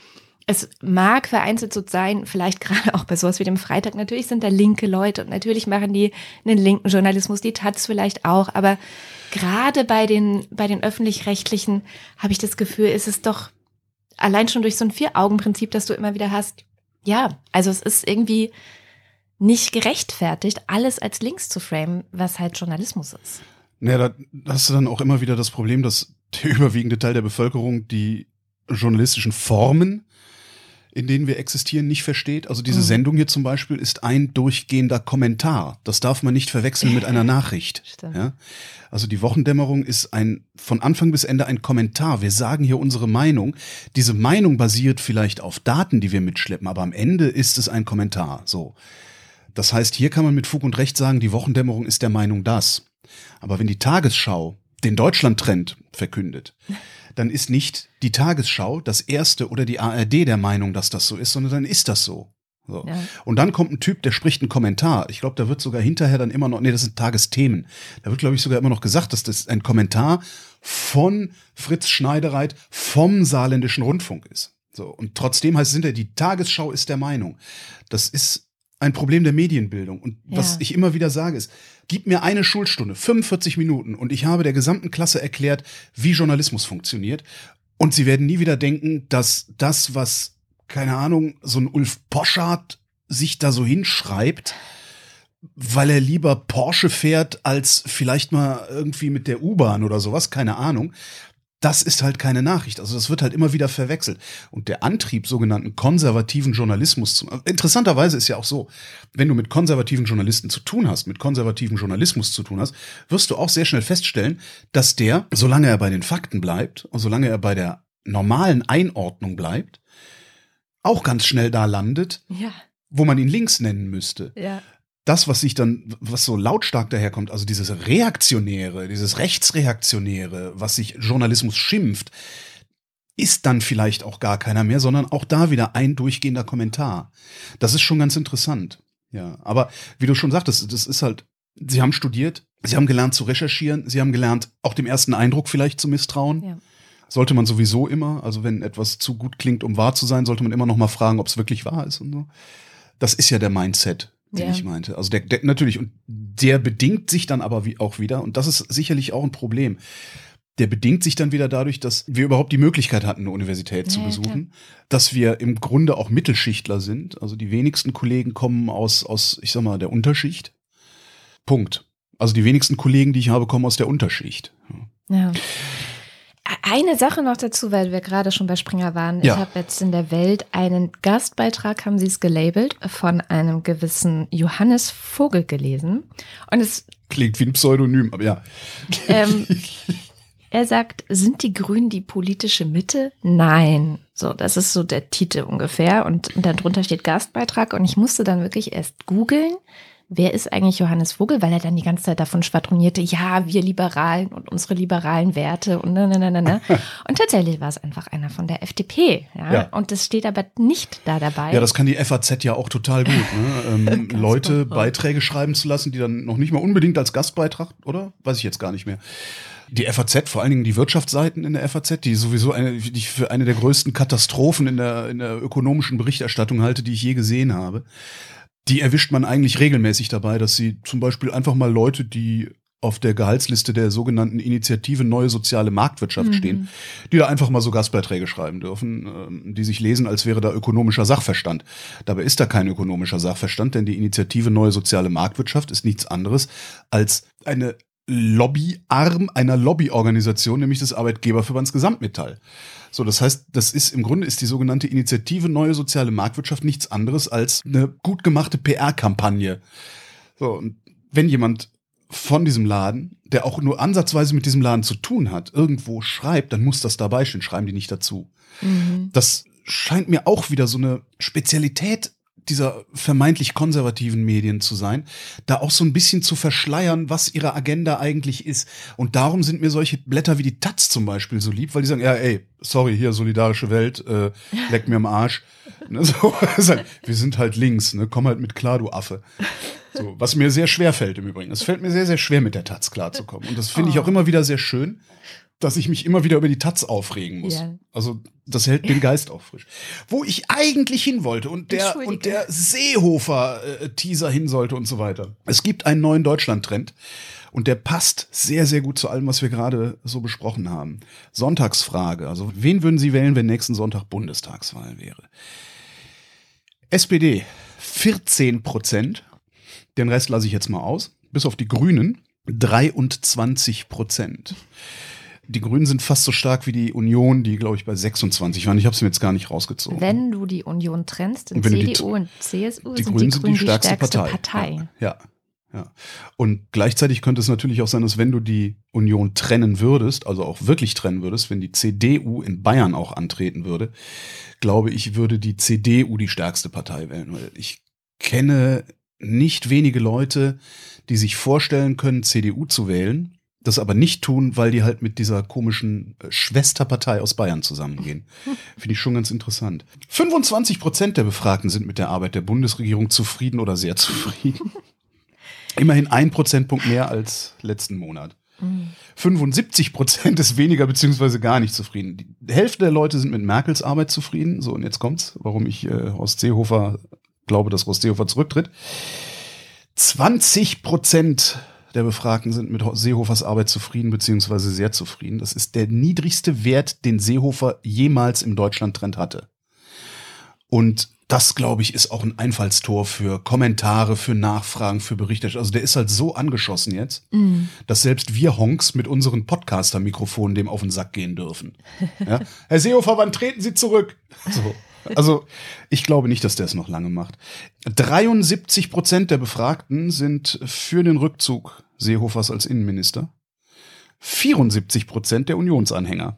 es mag vereinzelt so sein, vielleicht gerade auch bei sowas wie dem Freitag, natürlich sind da linke Leute und natürlich machen die einen linken Journalismus, die Taz vielleicht auch, aber gerade bei den, bei den öffentlich-rechtlichen habe ich das Gefühl, ist es doch allein schon durch so ein Vier-Augen-Prinzip, das du immer wieder hast, ja, also es ist irgendwie nicht gerechtfertigt, alles als links zu framen, was halt Journalismus ist. Naja, da hast du dann auch immer wieder das Problem, dass der überwiegende Teil der Bevölkerung die journalistischen Formen, in denen wir existieren, nicht versteht. Also diese Mhm. Sendung hier zum Beispiel ist ein durchgehender Kommentar. Das darf man nicht verwechseln mit einer Nachricht. Ja? Also die Wochendämmerung ist ein von Anfang bis Ende ein Kommentar. Wir sagen hier unsere Meinung. Diese Meinung basiert vielleicht auf Daten, die wir mitschleppen, aber am Ende ist es ein Kommentar. So. Das heißt, hier kann man mit Fug und Recht sagen, die Wochendämmerung ist der Meinung das. Aber wenn die Tagesschau den Deutschlandtrend verkündet, dann ist nicht die Tagesschau das erste oder die ARD der Meinung, dass das so ist, sondern dann ist das so. so. Ja. Und dann kommt ein Typ, der spricht einen Kommentar. Ich glaube, da wird sogar hinterher dann immer noch, nee, das sind Tagesthemen. Da wird, glaube ich, sogar immer noch gesagt, dass das ein Kommentar von Fritz Schneidereit vom Saarländischen Rundfunk ist. So. Und trotzdem heißt es hinterher, die Tagesschau ist der Meinung. Das ist ein Problem der Medienbildung. Und was Ja. ich immer wieder sage, ist, gib mir eine Schulstunde, 45 Minuten, und ich habe der gesamten Klasse erklärt, wie Journalismus funktioniert. Und sie werden nie wieder denken, dass das, was, keine Ahnung, so ein Ulf Poschardt sich da so hinschreibt, weil er lieber Porsche fährt, als vielleicht mal irgendwie mit der U-Bahn oder sowas, keine Ahnung. Das ist halt keine Nachricht. Also das wird halt immer wieder verwechselt. Und der Antrieb, sogenannten konservativen Journalismus zu. Interessanterweise ist ja auch so, wenn du mit konservativen Journalisten zu tun hast, mit konservativen Journalismus zu tun hast, wirst du auch sehr schnell feststellen, dass der, solange er bei den Fakten bleibt und solange er bei der normalen Einordnung bleibt, auch ganz schnell da landet, Ja, wo man ihn links nennen müsste ja. Das, was sich dann, was so lautstark daherkommt, also dieses Reaktionäre, dieses Rechtsreaktionäre, was sich Journalismus schimpft, ist dann vielleicht auch gar keiner mehr, sondern auch da wieder ein durchgehender Kommentar. Das ist schon ganz interessant. Ja, aber wie du schon sagtest, das ist halt, sie haben studiert, sie haben gelernt zu recherchieren, sie haben gelernt, auch dem ersten Eindruck vielleicht zu misstrauen. Ja. Sollte man sowieso immer, also wenn etwas zu gut klingt, um wahr zu sein, sollte man immer noch mal fragen, ob es wirklich wahr ist und so. Das ist ja der Mindset, den Ja. ich meinte. Also der, der natürlich und der bedingt sich dann aber wie auch wieder und das ist sicherlich auch ein Problem. Der bedingt sich dann wieder dadurch, dass wir überhaupt die Möglichkeit hatten, eine Universität zu Ja, ja, besuchen, dass wir im Grunde auch Mittelschichtler sind. Also die wenigsten Kollegen kommen aus aus ich sag mal der Unterschicht. Punkt. Also die wenigsten Kollegen, die ich habe, kommen aus der Unterschicht. Ja. Eine Sache noch dazu, weil wir gerade schon bei Springer waren. Ja. Ich habe jetzt in der Welt einen Gastbeitrag, haben sie es gelabelt, von einem gewissen Johannes Vogel gelesen. Und es, Klingt wie ein Pseudonym, aber ja. ähm, er sagt, sind die Grünen die politische Mitte? Nein. So, das ist so der Titel ungefähr. Und, und darunter steht Gastbeitrag. Und ich musste dann wirklich erst googeln. Wer ist eigentlich Johannes Vogel? Weil er dann die ganze Zeit davon schwadronierte, ja, wir Liberalen und unsere liberalen Werte und ne, ne, ne, ne, ne. Und tatsächlich war es einfach einer von der FDP. Ja? Ja. Und das steht aber nicht da dabei. Ja, das kann die FAZ ja auch total gut. Ne? Ähm, Leute Beiträge schreiben zu lassen, die dann noch nicht mal unbedingt als Gastbeitrag, oder? Weiß ich jetzt gar nicht mehr. Die FAZ, vor allen Dingen die Wirtschaftsseiten in der FAZ, die sowieso eine, die ich für eine der größten Katastrophen in der, in der ökonomischen Berichterstattung halte, die ich je gesehen habe. Die erwischt man eigentlich regelmäßig dabei, dass sie zum Beispiel einfach mal Leute, die auf der Gehaltsliste der sogenannten Initiative Neue Soziale Marktwirtschaft stehen, die da einfach mal so Gastbeiträge schreiben dürfen, ähm, die sich lesen, als wäre da ökonomischer Sachverstand. Dabei ist da kein ökonomischer Sachverstand, denn die Initiative Neue Soziale Marktwirtschaft ist nichts anderes als eine Lobbyarm einer Lobbyorganisation, nämlich des Arbeitgeberverbands Gesamtmetall. So, das heißt, das ist im Grunde ist die sogenannte Initiative Neue Soziale Marktwirtschaft nichts anderes als eine gut gemachte PR-Kampagne. So, und wenn jemand von diesem Laden, der auch nur ansatzweise mit diesem Laden zu tun hat, irgendwo schreibt, dann muss das dabei stehen, schreiben die nicht dazu. Mhm. Das scheint mir auch wieder so eine Spezialität dieser vermeintlich konservativen Medien zu sein, da auch so ein bisschen zu verschleiern, was ihre Agenda eigentlich ist. Und darum sind mir solche Blätter wie die Taz zum Beispiel so lieb, weil die sagen, ja, ey, sorry, hier solidarische Welt, äh, leck mir am Arsch. Ne, so, wir sind halt links, ne, komm halt mit klar, du Affe. So, was mir sehr schwer fällt im Übrigen. Es fällt mir sehr, sehr schwer, mit der Taz klarzukommen. Und das finde ich Oh. auch immer wieder sehr schön, dass ich mich immer wieder über die Taz aufregen muss. Ja. Also das hält den Geist auch frisch. Wo ich eigentlich hin wollte und der und der Seehofer-Teaser hin sollte und so weiter. Es gibt einen neuen Deutschland-Trend und der passt sehr, sehr gut zu allem, was wir gerade so besprochen haben. Sonntagsfrage. Also wen würden Sie wählen, wenn nächsten Sonntag Bundestagswahl wäre? SPD 14 Prozent. Den Rest lasse ich jetzt mal aus. Bis auf die Grünen 23 Prozent. Die Grünen sind fast so stark wie die Union, die, glaube ich, bei 26 waren. Ich habe es mir jetzt gar nicht rausgezogen. Wenn du die Union trennst, in CDU und CSU die sind Grünen die sind Grünen die stärkste, Partei. Partei. Ja. ja. ja. Und gleichzeitig könnte es natürlich auch sein, dass wenn du die Union trennen würdest, also auch wirklich trennen würdest, wenn die CDU in Bayern auch antreten würde, glaube ich, würde die CDU die stärkste Partei wählen. Ich kenne nicht wenige Leute, die sich vorstellen können, CDU zu wählen, das aber nicht tun, weil die halt mit dieser komischen äh, Schwesterpartei aus Bayern zusammengehen. Finde ich schon ganz interessant. 25 Prozent der Befragten sind mit der Arbeit der Bundesregierung zufrieden oder sehr zufrieden. Immerhin ein Prozentpunkt mehr als letzten Monat. 75 Prozent ist weniger beziehungsweise gar nicht zufrieden. Die Hälfte der Leute sind mit Merkels Arbeit zufrieden. So, und jetzt kommt's, warum ich äh, Horst Seehofer glaube, dass Horst Seehofer zurücktritt. 20 Prozent der Befragten sind mit Seehofers Arbeit zufrieden beziehungsweise sehr zufrieden. Das ist der niedrigste Wert, den Seehofer jemals im Deutschland-Trend hatte. Und das, glaube ich, ist auch ein Einfallstor für Kommentare, für Nachfragen, für Berichte. Also der ist halt so angeschossen jetzt, Mhm. dass selbst wir Honks mit unseren Podcaster-Mikrofonen dem auf den Sack gehen dürfen. Ja? Herr Seehofer, wann treten Sie zurück? So. Also ich glaube nicht, dass der es noch lange macht. 73 Prozent der Befragten sind für den Rückzug Seehofers als Innenminister. 74 Prozent der Unionsanhänger.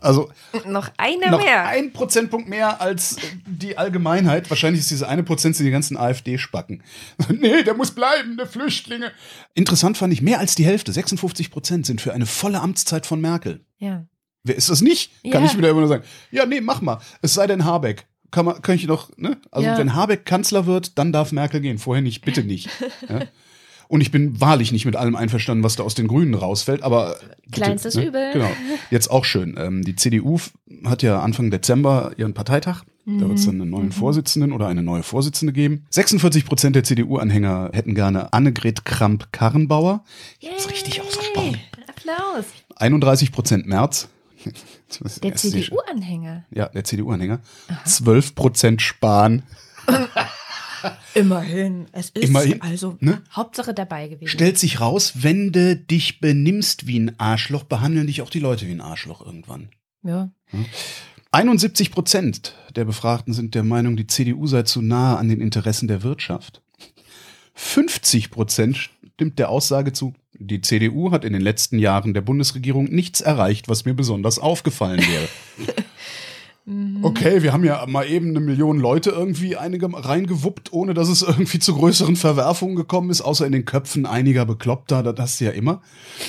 Also Noch eine noch mehr. ein Prozentpunkt mehr als die Allgemeinheit. Wahrscheinlich ist diese eine Prozent die ganzen AfD-Spacken. nee, der muss bleiben, der Flüchtlinge. Interessant fand ich, mehr als die Hälfte, 56 Prozent sind für eine volle Amtszeit von Merkel. Ja. Wer ist das nicht? Kann Ja. ich wieder immer nur sagen. Ja, nee, mach mal. Es sei denn Habeck. Kann man, kann ich noch, ne? Also Ja. wenn Habeck Kanzler wird, dann darf Merkel gehen. Vorher nicht, bitte nicht. ja? Und ich bin wahrlich nicht mit allem einverstanden, was da aus den Grünen rausfällt, aber. bitte, Kleinstes Übel. Genau. Jetzt auch schön. Ähm, die CDU hat ja Anfang Dezember ihren Parteitag. Da wird es dann einen neuen Vorsitzenden oder eine neue Vorsitzende geben. 46 Prozent der CDU-Anhänger hätten gerne Annegret Kramp-Karrenbauer. Ich hab's richtig ausgesprochen. Applaus. 31 Prozent März. Der CDU-Anhänger. Ja, der CDU-Anhänger. 12 Prozent Spahn. Immerhin. Es ist Immerhin, also ne? Hauptsache dabei gewesen. Stellt sich raus, wenn du dich benimmst wie ein Arschloch, behandeln dich auch die Leute wie ein Arschloch irgendwann. Ja. 71 Prozent der Befragten sind der Meinung, die CDU sei zu nahe an den Interessen der Wirtschaft. 50 Prozent stimmt der Aussage zu, die CDU hat in den letzten Jahren der Bundesregierung nichts erreicht, was mir besonders aufgefallen wäre. Okay, wir haben ja mal eben eine Million Leute irgendwie einige reingewuppt, ohne dass es irgendwie zu größeren Verwerfungen gekommen ist, außer in den Köpfen einiger Bekloppter, das hast du ja immer.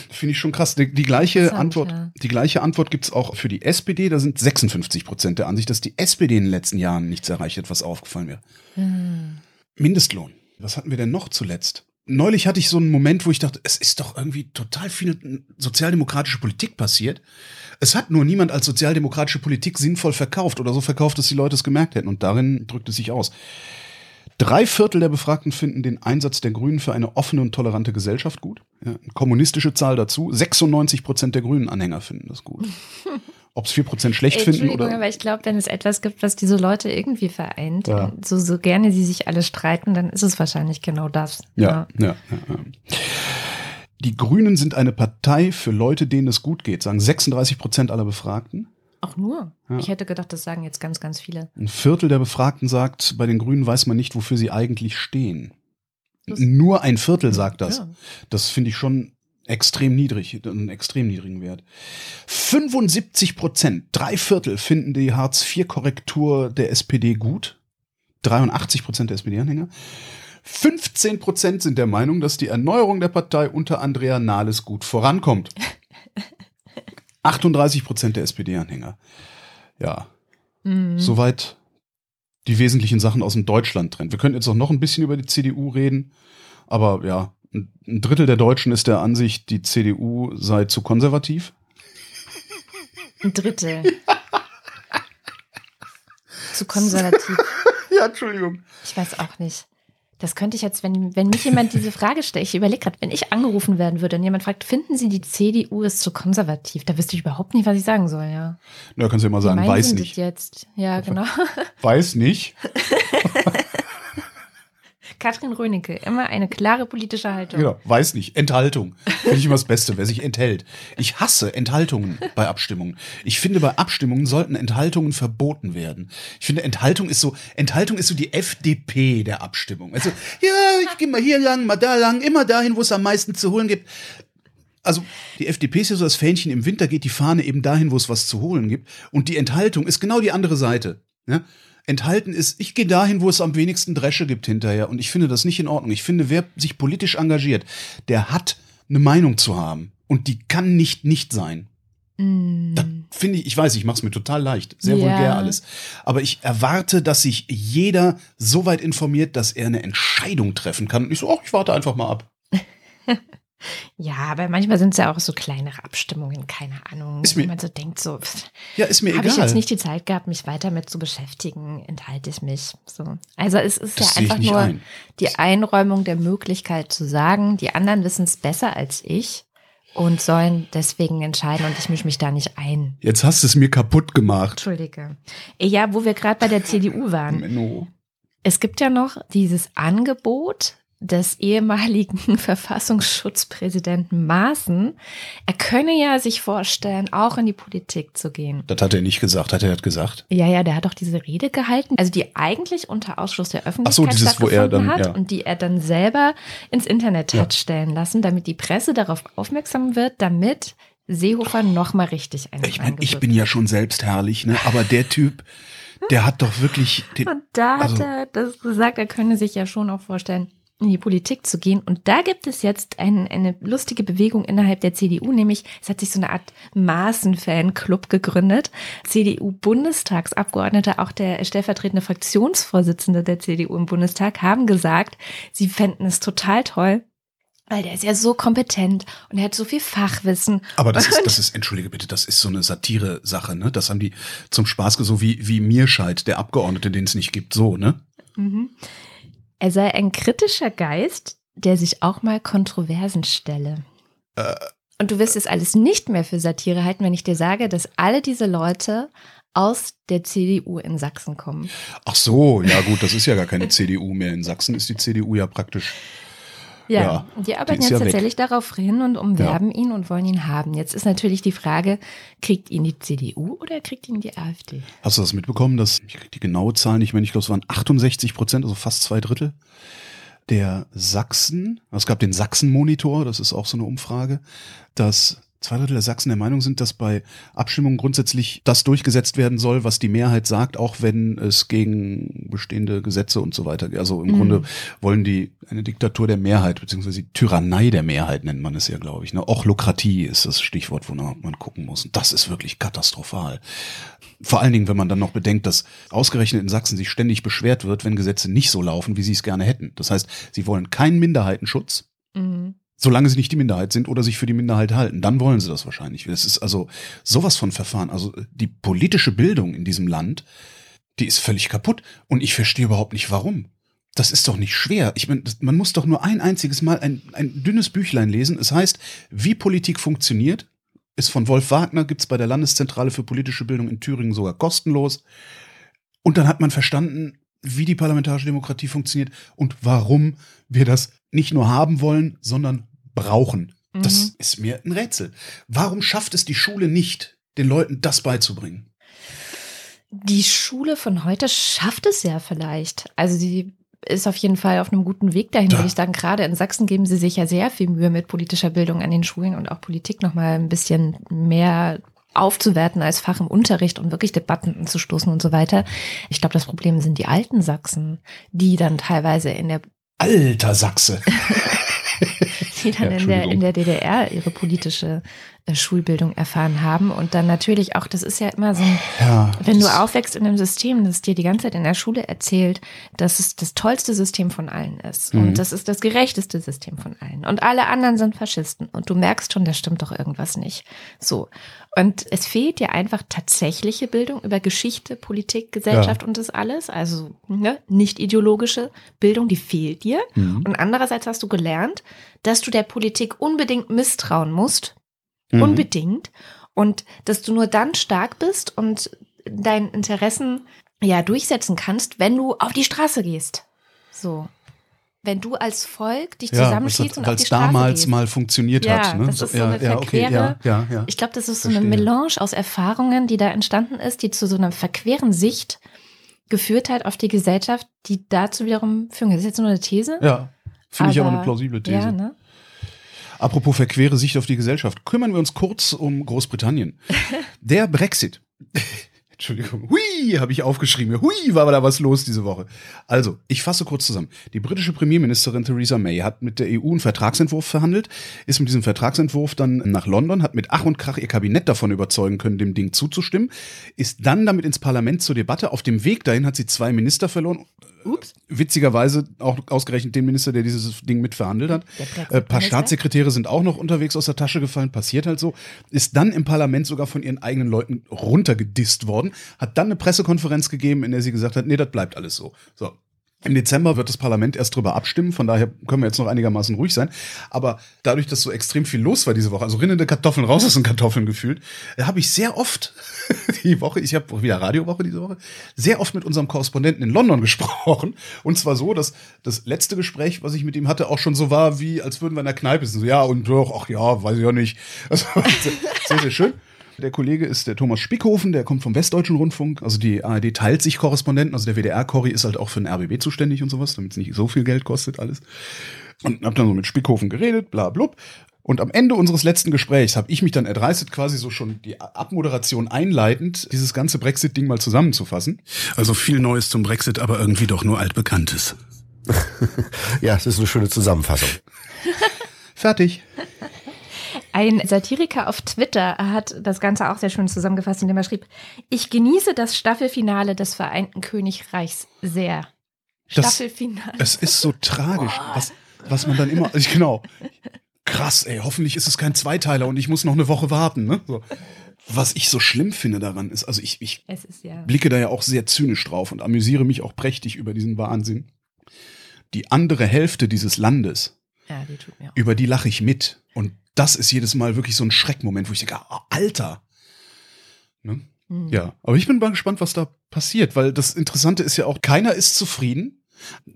Finde ich schon krass. Die, die gleiche Antwort, ja. die gleiche Antwort gibt's auch für die SPD. Da sind 56 Prozent der Ansicht, dass die SPD in den letzten Jahren nichts erreicht hat, was aufgefallen wäre. Mindestlohn. Was hatten wir denn noch zuletzt? Neulich hatte ich so einen Moment, wo ich dachte, es ist doch irgendwie total viel sozialdemokratische Politik passiert. Es hat nur niemand als sozialdemokratische Politik sinnvoll verkauft oder so verkauft, dass die Leute es gemerkt hätten. Und darin drückt es sich aus. Drei Viertel der Befragten finden den Einsatz der Grünen für eine offene und tolerante Gesellschaft gut. Ja, kommunistische Zahl dazu. 96 Prozent der Grünen-Anhänger finden das gut. Ob es 4 Prozent schlecht finden Entschuldigung, oder. aber ich glaube, wenn es etwas gibt, was diese Leute irgendwie vereint, Ja. so, so gerne sie sich alle streiten, dann ist es wahrscheinlich genau das. Ja, ja, ja. Die Grünen sind eine Partei für Leute, denen es gut geht, sagen 36 Prozent aller Befragten. Auch nur. Ich hätte gedacht, das sagen jetzt ganz, ganz viele. Ein Viertel der Befragten sagt, bei den Grünen weiß man nicht, wofür sie eigentlich stehen. Das- Nur ein Viertel sagt das. Ja. Das finde ich schon extrem niedrig, einen extrem niedrigen Wert. 75 Prozent, drei Viertel finden die Hartz-IV-Korrektur der SPD gut. 83 Prozent der SPD-Anhänger. 15 Prozent sind der Meinung, dass die Erneuerung der Partei unter Andrea Nahles gut vorankommt. 38 Prozent der SPD-Anhänger. Ja, Mhm. Soweit die wesentlichen Sachen aus dem Deutschland-Trend. Wir könnten jetzt auch noch ein bisschen über die CDU reden, aber ja, ein Drittel der Deutschen ist der Ansicht, die CDU sei zu konservativ. Ein Drittel. Zu konservativ. Ja, Entschuldigung. Ich weiß auch nicht. Das könnte ich jetzt, wenn, wenn mich jemand diese Frage stellt, ich überlege gerade, wenn ich angerufen werden würde und jemand fragt, finden Sie die CDU ist zu konservativ? Da wüsste ich überhaupt nicht, was ich sagen soll, ja. Na, kannst du ja mal sagen, weiß nicht. jetzt? Ja, genau. Weiß nicht. Katrin Rönecke, immer eine klare politische Haltung. Genau, weiß nicht. Enthaltung. Finde ich immer das Beste, wer sich enthält. Ich hasse Enthaltungen bei Abstimmungen. Ich finde, bei Abstimmungen sollten Enthaltungen verboten werden. Ich finde, Enthaltung ist so, Enthaltung ist so die FDP der Abstimmung. Also, ja, ich gehe mal hier lang, mal da lang, immer dahin, wo es am meisten zu holen gibt. Also, die FDP ist ja so das Fähnchen im Winter, geht die Fahne eben dahin, wo es was zu holen gibt. Und die Enthaltung ist genau die andere Seite. Ja? Enthalten ist, ich gehe dahin, wo es am wenigsten Dresche gibt hinterher. Und ich finde das nicht in Ordnung. Ich finde, wer sich politisch engagiert, der hat eine Meinung zu haben. Und die kann nicht nicht sein. Mm. Das finde ich, ich weiß, ich mache es mir total leicht, sehr Ja. vulgär alles. Aber ich erwarte, dass sich jeder so weit informiert, dass er eine Entscheidung treffen kann. Und ich so, oh, ich warte einfach mal ab. Ja, aber manchmal sind es ja auch so kleinere Abstimmungen, keine Ahnung. Ist mir- man so denkt, so, pff, Ja, ist mir habe egal. ich jetzt nicht die Zeit gehabt, mich weiter mit zu beschäftigen, enthalte ich mich. So. Also es ist Das ja einfach nur ein. die Einräumung der Möglichkeit zu sagen, die anderen wissen es besser als ich. und sollen deswegen entscheiden und ich mische mich da nicht ein. Jetzt hast du es mir kaputt gemacht. Entschuldige. Ja, wo wir gerade bei der CDU waren. Menno. Es gibt ja noch dieses Angebot des ehemaligen Verfassungsschutzpräsidenten Maaßen. Er könne ja sich vorstellen, auch in die Politik zu gehen. Das hat er nicht gesagt. Hat er das gesagt? Ja, ja, der hat doch diese Rede gehalten, also die eigentlich unter Ausschluss der Öffentlichkeit Ach so, dieses, wo er dann- hat ja. und die er dann selber ins Internet Ja. hat stellen lassen, damit die Presse darauf aufmerksam wird, damit Seehofer noch mal richtig ein Ich meine, ich bin ja schon selbst herrlich, ne? Aber der Typ, der hat doch wirklich. Den, Und da hat Also- er das gesagt, er könne sich ja schon auch vorstellen, in die Politik zu gehen. Und da gibt es jetzt ein, eine lustige Bewegung innerhalb der CDU, nämlich es hat sich so eine Art Maßen-Fan-Club gegründet. CDU-Bundestagsabgeordnete, auch der stellvertretende Fraktionsvorsitzende der CDU im Bundestag, haben gesagt, sie fänden es total toll, weil der ist ja so kompetent und er hat so viel Fachwissen. aber das ist, das ist, entschuldige bitte, das ist so eine Satire-Sache, ne? Das haben die zum Spaß so wie, wie Mirscheid, der Abgeordnete, den es nicht gibt, so, ne? Mhm. Er sei ein kritischer Geist, der sich auch mal Kontroversen stelle. Äh. Und du wirst es alles nicht mehr für Satire halten, wenn ich dir sage, dass alle diese Leute aus der CDU in Sachsen kommen. Ach so, ja gut, das ist ja gar keine CDU mehr. In Sachsen ist die CDU ja praktisch. Ja, Ja, die arbeiten ist jetzt ja weg. tatsächlich darauf hin und umwerben ihn und wollen ihn haben. Jetzt ist natürlich die Frage, kriegt ihn die CDU oder kriegt ihn die AfD? Hast du das mitbekommen, dass, ich die genaue Zahl nicht mehr, ich glaube, es waren 68 Prozent, also fast zwei Drittel der Sachsen, es gab den Sachsen-Monitor, das ist auch so eine Umfrage, dass zwei Drittel der Sachsen der Meinung sind, dass bei Abstimmungen grundsätzlich das durchgesetzt werden soll, was die Mehrheit sagt, auch wenn es gegen bestehende Gesetze und so weiter geht. Also im Mhm. Grunde wollen die eine Diktatur der Mehrheit, beziehungsweise die Tyrannei der Mehrheit nennt man es ja, glaube ich. Ne? Ochlokratie ist das Stichwort, wonach man gucken muss. Und das ist wirklich katastrophal. Vor allen Dingen, wenn man dann noch bedenkt, dass ausgerechnet in Sachsen sich ständig beschwert wird, wenn Gesetze nicht so laufen, wie sie es gerne hätten. Das heißt, sie wollen keinen Minderheitenschutz, Mhm. Solange sie nicht die Minderheit sind oder sich für die Minderheit halten. Dann wollen sie das wahrscheinlich. Das ist also sowas von Verfahren. Also die politische Bildung in diesem Land, die ist völlig kaputt. Und ich verstehe überhaupt nicht, warum. Das ist doch nicht schwer. Ich meine, man muss doch nur ein einziges Mal ein, ein dünnes Büchlein lesen. Es heißt, wie Politik funktioniert, ist von Wolf Wagner, gibt's bei der Landeszentrale für politische Bildung in Thüringen sogar kostenlos. Und dann hat man verstanden, wie die parlamentarische Demokratie funktioniert und warum wir das nicht nur haben wollen, sondern brauchen. Das Mhm. ist mir ein Rätsel. Warum schafft es die Schule nicht, den Leuten das beizubringen? Die Schule von heute schafft es ja vielleicht. Also sie ist auf jeden Fall auf einem guten Weg dahin, Da- würde ich sagen. Gerade in Sachsen geben sie sich ja sehr viel Mühe mit politischer Bildung an den Schulen und auch Politik nochmal ein bisschen mehr aufzuwerten als Fach im Unterricht und wirklich Debatten anzustoßen und so weiter. Ich glaube, das Problem sind die alten Sachsen, die dann teilweise in der Alter Sachse. die dann Ja, in, der, in der DDR ihre politische Schulbildung erfahren haben. Und dann natürlich auch, das ist ja immer so ein Ja. wenn du aufwächst in einem System, das dir die ganze Zeit in der Schule erzählt, dass es das tollste System von allen ist. Mhm. Und das ist das gerechteste System von allen. Und alle anderen sind Faschisten. Und du merkst schon, da stimmt doch irgendwas nicht. So. Und es fehlt dir einfach tatsächliche Bildung über Geschichte, Politik, Gesellschaft und das alles. Also ne, nicht ideologische Bildung, die fehlt dir. Mhm. Und andererseits hast du gelernt, dass du der Politik unbedingt misstrauen musst, Mhm. unbedingt. Und dass du nur dann stark bist und deinen Interessen ja durchsetzen kannst, wenn du auf die Straße gehst. So. Wenn du als Volk dich Ja, zusammenschließt und auf die Straße damals gehst. mal funktioniert Ja, hat. Ne? das ist so ja, eine ja, okay, ja, verquere- ja, ja. Ich glaube, das ist so eine Verstehe. Melange aus Erfahrungen, die da entstanden ist, die zu so einer verqueren Sicht geführt hat auf die Gesellschaft, die dazu wiederum führen. Das ist jetzt nur eine These. Ja, finde ich aber eine plausible These. Ja, ne? Apropos verquere Sicht auf die Gesellschaft, kümmern wir uns kurz um Großbritannien. Der Brexit. Entschuldigung. Hui, habe ich aufgeschrieben. Hui, war aber da was los diese Woche. Also, ich fasse kurz zusammen. Die britische Premierministerin Theresa May hat mit der EU einen Vertragsentwurf verhandelt, ist mit diesem Vertragsentwurf dann nach London, hat mit Ach und Krach ihr Kabinett davon überzeugen können, dem Ding zuzustimmen, ist dann damit ins Parlament zur Debatte. Auf dem Weg dahin hat sie zwei Minister verloren. Ups. Witzigerweise auch ausgerechnet den Minister, der dieses Ding mitverhandelt hat. Äh, paar Staatssekretäre sind auch noch unterwegs aus der Tasche gefallen, passiert halt so. Ist dann im Parlament sogar von ihren eigenen Leuten runtergedisst worden, hat dann eine Pressekonferenz gegeben, in der sie gesagt hat, nee, das bleibt alles so. So. Im Dezember wird das Parlament erst drüber abstimmen, von daher können wir jetzt noch einigermaßen ruhig sein. Aber dadurch, dass so extrem viel los war diese Woche, also rinnende Kartoffeln raus aus den Kartoffeln gefühlt, habe ich sehr oft die Woche, ich habe wieder Radiowoche diese Woche, sehr oft mit unserem Korrespondenten in London gesprochen. Und zwar so, dass das letzte Gespräch, was ich mit ihm hatte, auch schon so war, wie als würden wir in der Kneipe sitzen. So, ja, und doch, ach ja, weiß ich auch nicht. Also, sehr, sehr schön. Der Kollege ist der Thomas Spickhofen, der kommt vom Westdeutschen Rundfunk. Also die ARD teilt sich Korrespondenten. Also der WDR-Corri ist halt auch für den RBB zuständig und sowas, damit es nicht so viel Geld kostet alles. Und hab dann so mit Spickhofen geredet, bla blub. Und am Ende unseres letzten Gesprächs habe ich mich dann erdreistet, quasi so schon die Abmoderation einleitend, dieses ganze Brexit-Ding mal zusammenzufassen. Also viel Neues zum Brexit, aber irgendwie doch nur altbekanntes. ja, das ist eine schöne Zusammenfassung. Fertig. Ein Satiriker auf Twitter hat das Ganze auch sehr schön zusammengefasst, indem er schrieb, ich genieße das Staffelfinale des Vereinten Königreichs sehr. Das- Staffelfinale. Es ist so tragisch, was, was man dann immer, ich, genau. Krass, ey, hoffentlich ist es kein Zweiteiler und ich muss noch eine Woche warten, ne? So. Was ich so schlimm finde daran ist, also ich, ich ist ja. blicke da ja auch sehr zynisch drauf und amüsiere mich auch prächtig über diesen Wahnsinn. Die andere Hälfte dieses Landes, Ja, die über die lache ich mit. Und das ist jedes Mal wirklich so ein Schreckmoment, wo ich denke, ah, Alter. Ne? Hm. Ja, aber ich bin mal gespannt, was da passiert, weil das Interessante ist ja auch, keiner ist zufrieden.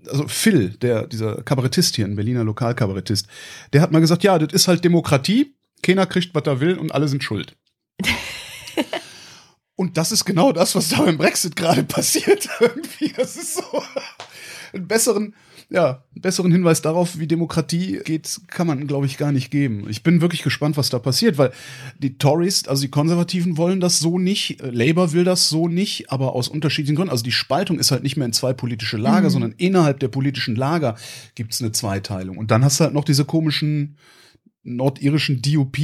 Also Phil, der, dieser Kabarettist hier, ein Berliner Lokalkabarettist, der hat mal gesagt, ja, das ist halt Demokratie, keiner kriegt, was er will und alle sind schuld. und das ist genau das, was da beim Brexit gerade passiert. Irgendwie, das ist so einen besseren, ja, einen besseren Hinweis darauf, wie Demokratie geht, kann man, glaube ich, gar nicht geben. Ich bin wirklich gespannt, was da passiert, weil die Tories, also die Konservativen wollen das so nicht, äh, Labour will das so nicht, aber aus unterschiedlichen Gründen. Also die Spaltung ist halt nicht mehr in zwei politische Lager, sondern innerhalb der politischen Lager gibt's eine Zweiteilung. Und dann hast du halt noch diese komischen nordirischen DUP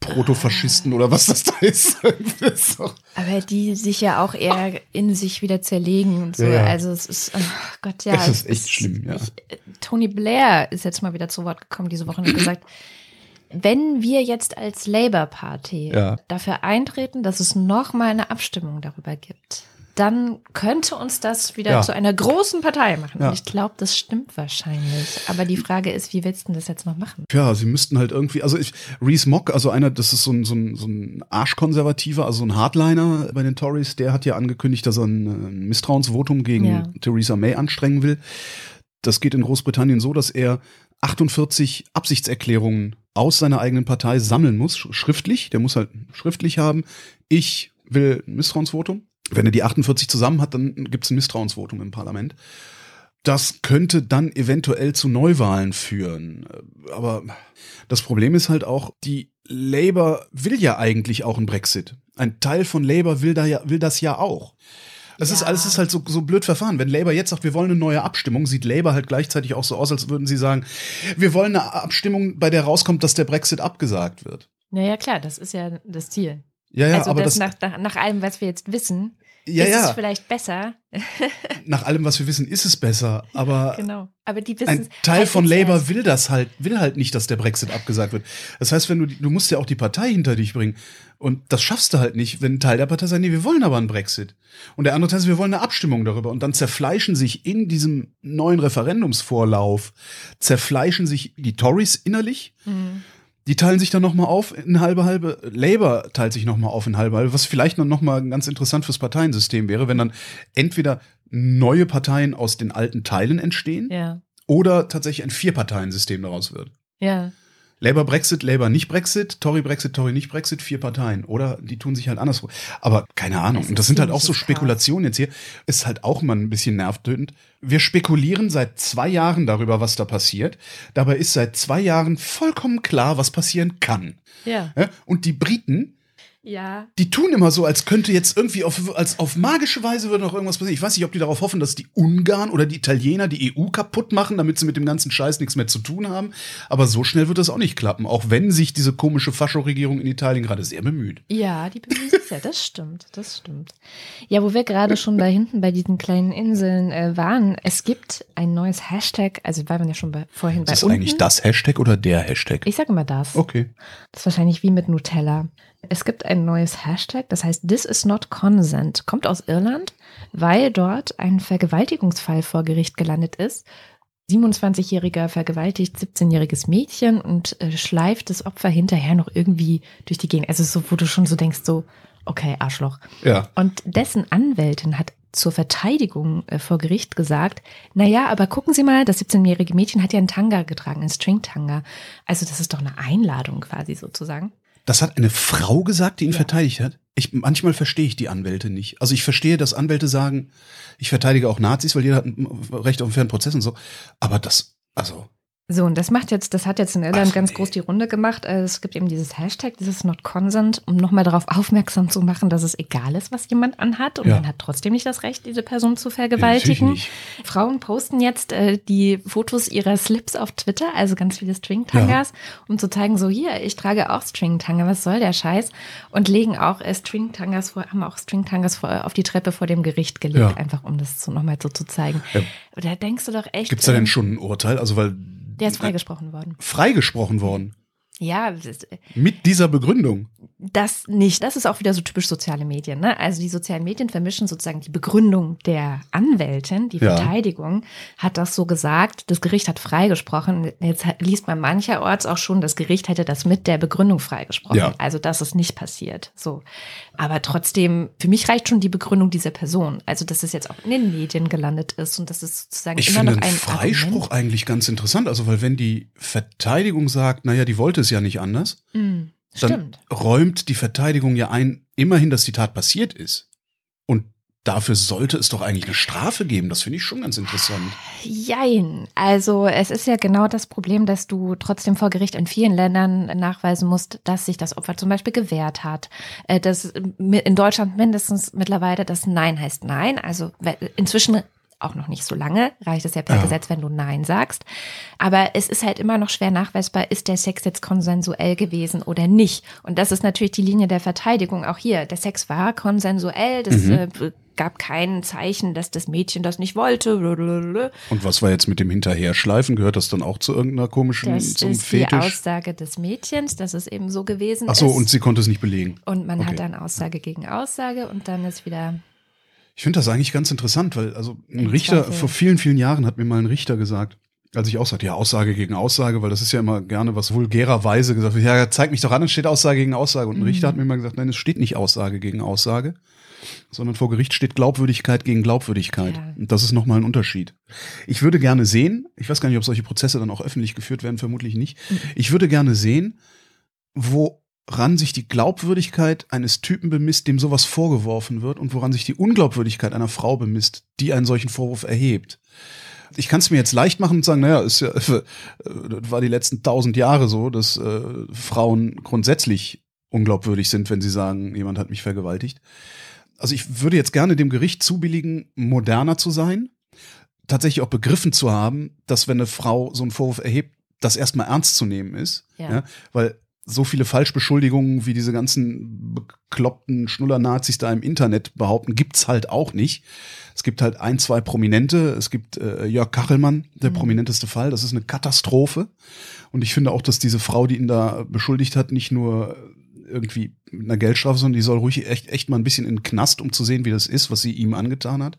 Protofaschisten oder was das da ist. Das Aber die sich ja auch eher in sich wieder zerlegen und so. Ja, ja. Also es ist, oh Gott, ja. Es ist es echt schlimm, ja. Ich, äh, Tony Blair ist jetzt mal wieder zu Wort gekommen diese Woche und hat gesagt, wenn wir jetzt als Labour-Party Ja. dafür eintreten, dass es noch mal eine Abstimmung darüber gibt, dann könnte uns das wieder Ja. zu einer großen Partei machen. Ja. Und ich glaube, das stimmt wahrscheinlich. Aber die Frage ist, wie willst du das jetzt noch machen? Ja, sie müssten halt irgendwie, also ich, Reese Mock, also einer, das ist so ein, so ein, so ein Arschkonservativer, also so ein Hardliner bei den Tories, der hat ja angekündigt, dass er ein, Misstrauensvotum gegen Ja. Theresa May anstrengen will. Das geht in Großbritannien so, dass er 48 Absichtserklärungen aus seiner eigenen Partei sammeln muss, sch- schriftlich. Der muss halt schriftlich haben. Ich will ein Misstrauensvotum. Wenn er die 48 zusammen hat, dann gibt es ein Misstrauensvotum im Parlament. Das könnte dann eventuell zu Neuwahlen führen. Aber das Problem ist halt auch, die Labour will ja eigentlich auch einen Brexit. Ein Teil von Labour will, da ja, will das ja auch. Das ist Ja. alles ist halt so, so blöd verfahren. Wenn Labour jetzt sagt, wir wollen eine neue Abstimmung, sieht Labour halt gleichzeitig auch so aus, als würden sie sagen, wir wollen eine Abstimmung, bei der rauskommt, dass der Brexit abgesagt wird. Naja, klar, das ist ja das Ziel. Ja, ja, also aber das, das, nach, nach, nach allem, was wir jetzt wissen, ja, ist es ja, vielleicht besser. nach allem, was wir wissen, ist es besser. Aber Genau. Aber die wissen ein Teil von Labour will das halt, will halt nicht, dass der Brexit abgesagt wird. Das heißt, wenn du, du musst ja auch die Partei hinter dich bringen. Und das schaffst du halt nicht, wenn ein Teil der Partei sagt, nee, wir wollen aber einen Brexit. Und der andere Teil sagt, wir wollen eine Abstimmung darüber. Und dann zerfleischen sich in diesem neuen Referendumsvorlauf, zerfleischen sich die Tories innerlich. Mhm. Die teilen sich dann nochmal auf in halbe halbe. Labour teilt sich nochmal auf in halbe halbe, was vielleicht dann nochmal ganz interessant fürs Parteiensystem wäre, wenn dann entweder neue Parteien aus den alten Teilen entstehen Ja. oder tatsächlich ein Vier-Parteien-System daraus wird. Ja. Labour Brexit, Labour nicht Brexit, Tory Brexit, Tory nicht Brexit, vier Parteien. Oder die tun sich halt anderswo. Aber keine Ahnung. Und das sind halt auch so Spekulationen jetzt hier. Ist halt auch mal ein bisschen nervtötend. Wir spekulieren seit zwei Jahren darüber, was da passiert. Dabei ist seit zwei Jahren vollkommen klar, was passieren kann. Ja? Und die Briten, Ja. die tun immer so, als könnte jetzt irgendwie auf, als auf magische Weise würde noch irgendwas passieren. Ich weiß nicht, ob die darauf hoffen, dass die Ungarn oder die Italiener die EU kaputt machen, damit sie mit dem ganzen Scheiß nichts mehr zu tun haben. Aber so schnell wird das auch nicht klappen, auch wenn sich diese komische Fascho-Regierung in Italien gerade sehr bemüht. Ja, die bemühen sich sehr. Das stimmt, das stimmt. Ja, wo wir gerade schon da hinten bei diesen kleinen Inseln äh, waren, es gibt ein neues Hashtag, also weil man ja schon bei, vorhin bei Ist das unten. eigentlich das Hashtag oder der Hashtag? Ich sage immer das. Okay. Das ist wahrscheinlich wie mit Nutella. Es gibt ein neues Hashtag, das heißt This is not consent. Kommt aus Irland, weil dort ein Vergewaltigungsfall vor Gericht gelandet ist. 27-Jähriger vergewaltigt 17-jähriges Mädchen und äh, schleift das Opfer hinterher noch irgendwie durch die Gegend. Also so, wo du schon so denkst, so, okay, Arschloch. Ja. Und dessen Anwältin hat zur Verteidigung äh, vor Gericht gesagt, na ja, aber gucken Sie mal, das 17-jährige Mädchen hat ja einen Tanga getragen, einen String-Tanga. Also das ist doch eine Einladung quasi sozusagen. Das hat eine Frau gesagt, die ihn Ja. verteidigt hat. Ich, manchmal verstehe ich die Anwälte nicht. Also ich verstehe, dass Anwälte sagen, ich verteidige auch Nazis, weil jeder hat ein Recht auf einen fairen Prozess und so. Aber das, also, So, und das macht jetzt, das hat jetzt in Irland Ach, ganz nee. groß die Runde gemacht. Äh, Es gibt eben dieses Hashtag, dieses Not Consent, um nochmal darauf aufmerksam zu machen, dass es egal ist, was jemand anhat. Und Ja. man hat trotzdem nicht das Recht, diese Person zu vergewaltigen. nicht. Frauen posten jetzt äh, die Fotos ihrer Slips auf Twitter, also ganz viele Stringtangas, um zu zeigen, so hier, ich trage auch Stringtanga, was soll der Scheiß? Und legen auch äh, Stringtangas vor, haben auch Stringtangas vor, auf die Treppe vor dem Gericht gelegt, Ja. einfach um das so nochmal so zu zeigen. Ja. Da denkst du doch echt. Gibt's da denn ähm, schon ein Urteil? Also, weil Der ist freigesprochen worden. freigesprochen worden. Ja, ist- Mit dieser Begründung. das nicht. Das ist auch wieder so typisch soziale Medien. Ne? Also die sozialen Medien vermischen sozusagen die Begründung der Anwältin, die Ja. Verteidigung hat das so gesagt, das Gericht hat freigesprochen. Jetzt liest man mancherorts auch schon, das Gericht hätte das mit der Begründung freigesprochen. Ja. Also das ist nicht passiert. So, aber trotzdem, für mich reicht schon die Begründung dieser Person. Also dass es jetzt auch in den Medien gelandet ist und das ist sozusagen Ich immer noch ein Freispruch Argument. eigentlich ganz interessant. Also, weil wenn die Verteidigung sagt, naja, die wollte es ja nicht anders, Mm, dann Stimmt. räumt die Verteidigung ja ein, immerhin, dass die Tat passiert ist. Und dafür sollte es doch eigentlich eine Strafe geben. Das finde ich schon ganz interessant. Jein. Also es ist ja genau das Problem, dass du trotzdem vor Gericht in vielen Ländern nachweisen musst, dass sich das Opfer zum Beispiel gewehrt hat. Äh, Dass in Deutschland mindestens mittlerweile das Nein heißt Nein. Also inzwischen auch noch nicht so lange, reicht es ja per Ja. Gesetz, wenn du Nein sagst. Aber es ist halt immer noch schwer nachweisbar, ist der Sex jetzt konsensuell gewesen oder nicht. Und das ist natürlich die Linie der Verteidigung auch hier. Der Sex war konsensuell, das Mhm. äh, gab kein Zeichen, dass das Mädchen das nicht wollte. blablabla. Und was war jetzt mit dem Hinterherschleifen? Gehört das dann auch zu irgendeiner komischen, Das zum ist die Fetisch? Aussage des Mädchens, dass es eben so gewesen Ach so, ist. und sie konnte es nicht belegen. und man okay. hat dann Aussage gegen Aussage und dann ist wieder. Ich finde das eigentlich ganz interessant, weil also ein Richter vor vielen, vielen Jahren hat mir mal ein Richter gesagt, als ich auch sagte, ja, Aussage gegen Aussage, weil das ist ja immer gerne was vulgärerweise gesagt wird, ja, zeig mich doch an, es steht Aussage gegen Aussage. Und ein Mhm. Richter hat mir mal gesagt, nein, es steht nicht Aussage gegen Aussage, sondern vor Gericht steht Glaubwürdigkeit gegen Glaubwürdigkeit. Ja. Und das ist nochmal ein Unterschied. Ich würde gerne sehen, ich weiß gar nicht, ob solche Prozesse dann auch öffentlich geführt werden, vermutlich nicht. Mhm. Ich würde gerne sehen, woran sich die Glaubwürdigkeit eines Typen bemisst, dem sowas vorgeworfen wird und woran sich die Unglaubwürdigkeit einer Frau bemisst, die einen solchen Vorwurf erhebt. Ich kann es mir jetzt leicht machen und sagen, naja, ist ja, äh, war die letzten tausend Jahre so, dass äh, Frauen grundsätzlich unglaubwürdig sind, wenn sie sagen, jemand hat mich vergewaltigt. Also ich würde jetzt gerne dem Gericht zubilligen, moderner zu sein, tatsächlich auch begriffen zu haben, dass wenn eine Frau so einen Vorwurf erhebt, das erstmal ernst zu nehmen ist. Ja. Ja. weil so viele Falschbeschuldigungen, wie diese ganzen bekloppten Schnuller-Nazis da im Internet behaupten, gibt's halt auch nicht. Es gibt halt ein, zwei Prominente. Es gibt äh, Jörg Kachelmann, der Mhm. prominenteste Fall. Das ist eine Katastrophe. Und ich finde auch, dass diese Frau, die ihn da beschuldigt hat, nicht nur irgendwie mit einer Geldstrafe, sondern die soll ruhig echt, echt mal ein bisschen in den Knast, um zu sehen, wie das ist, was sie ihm angetan hat.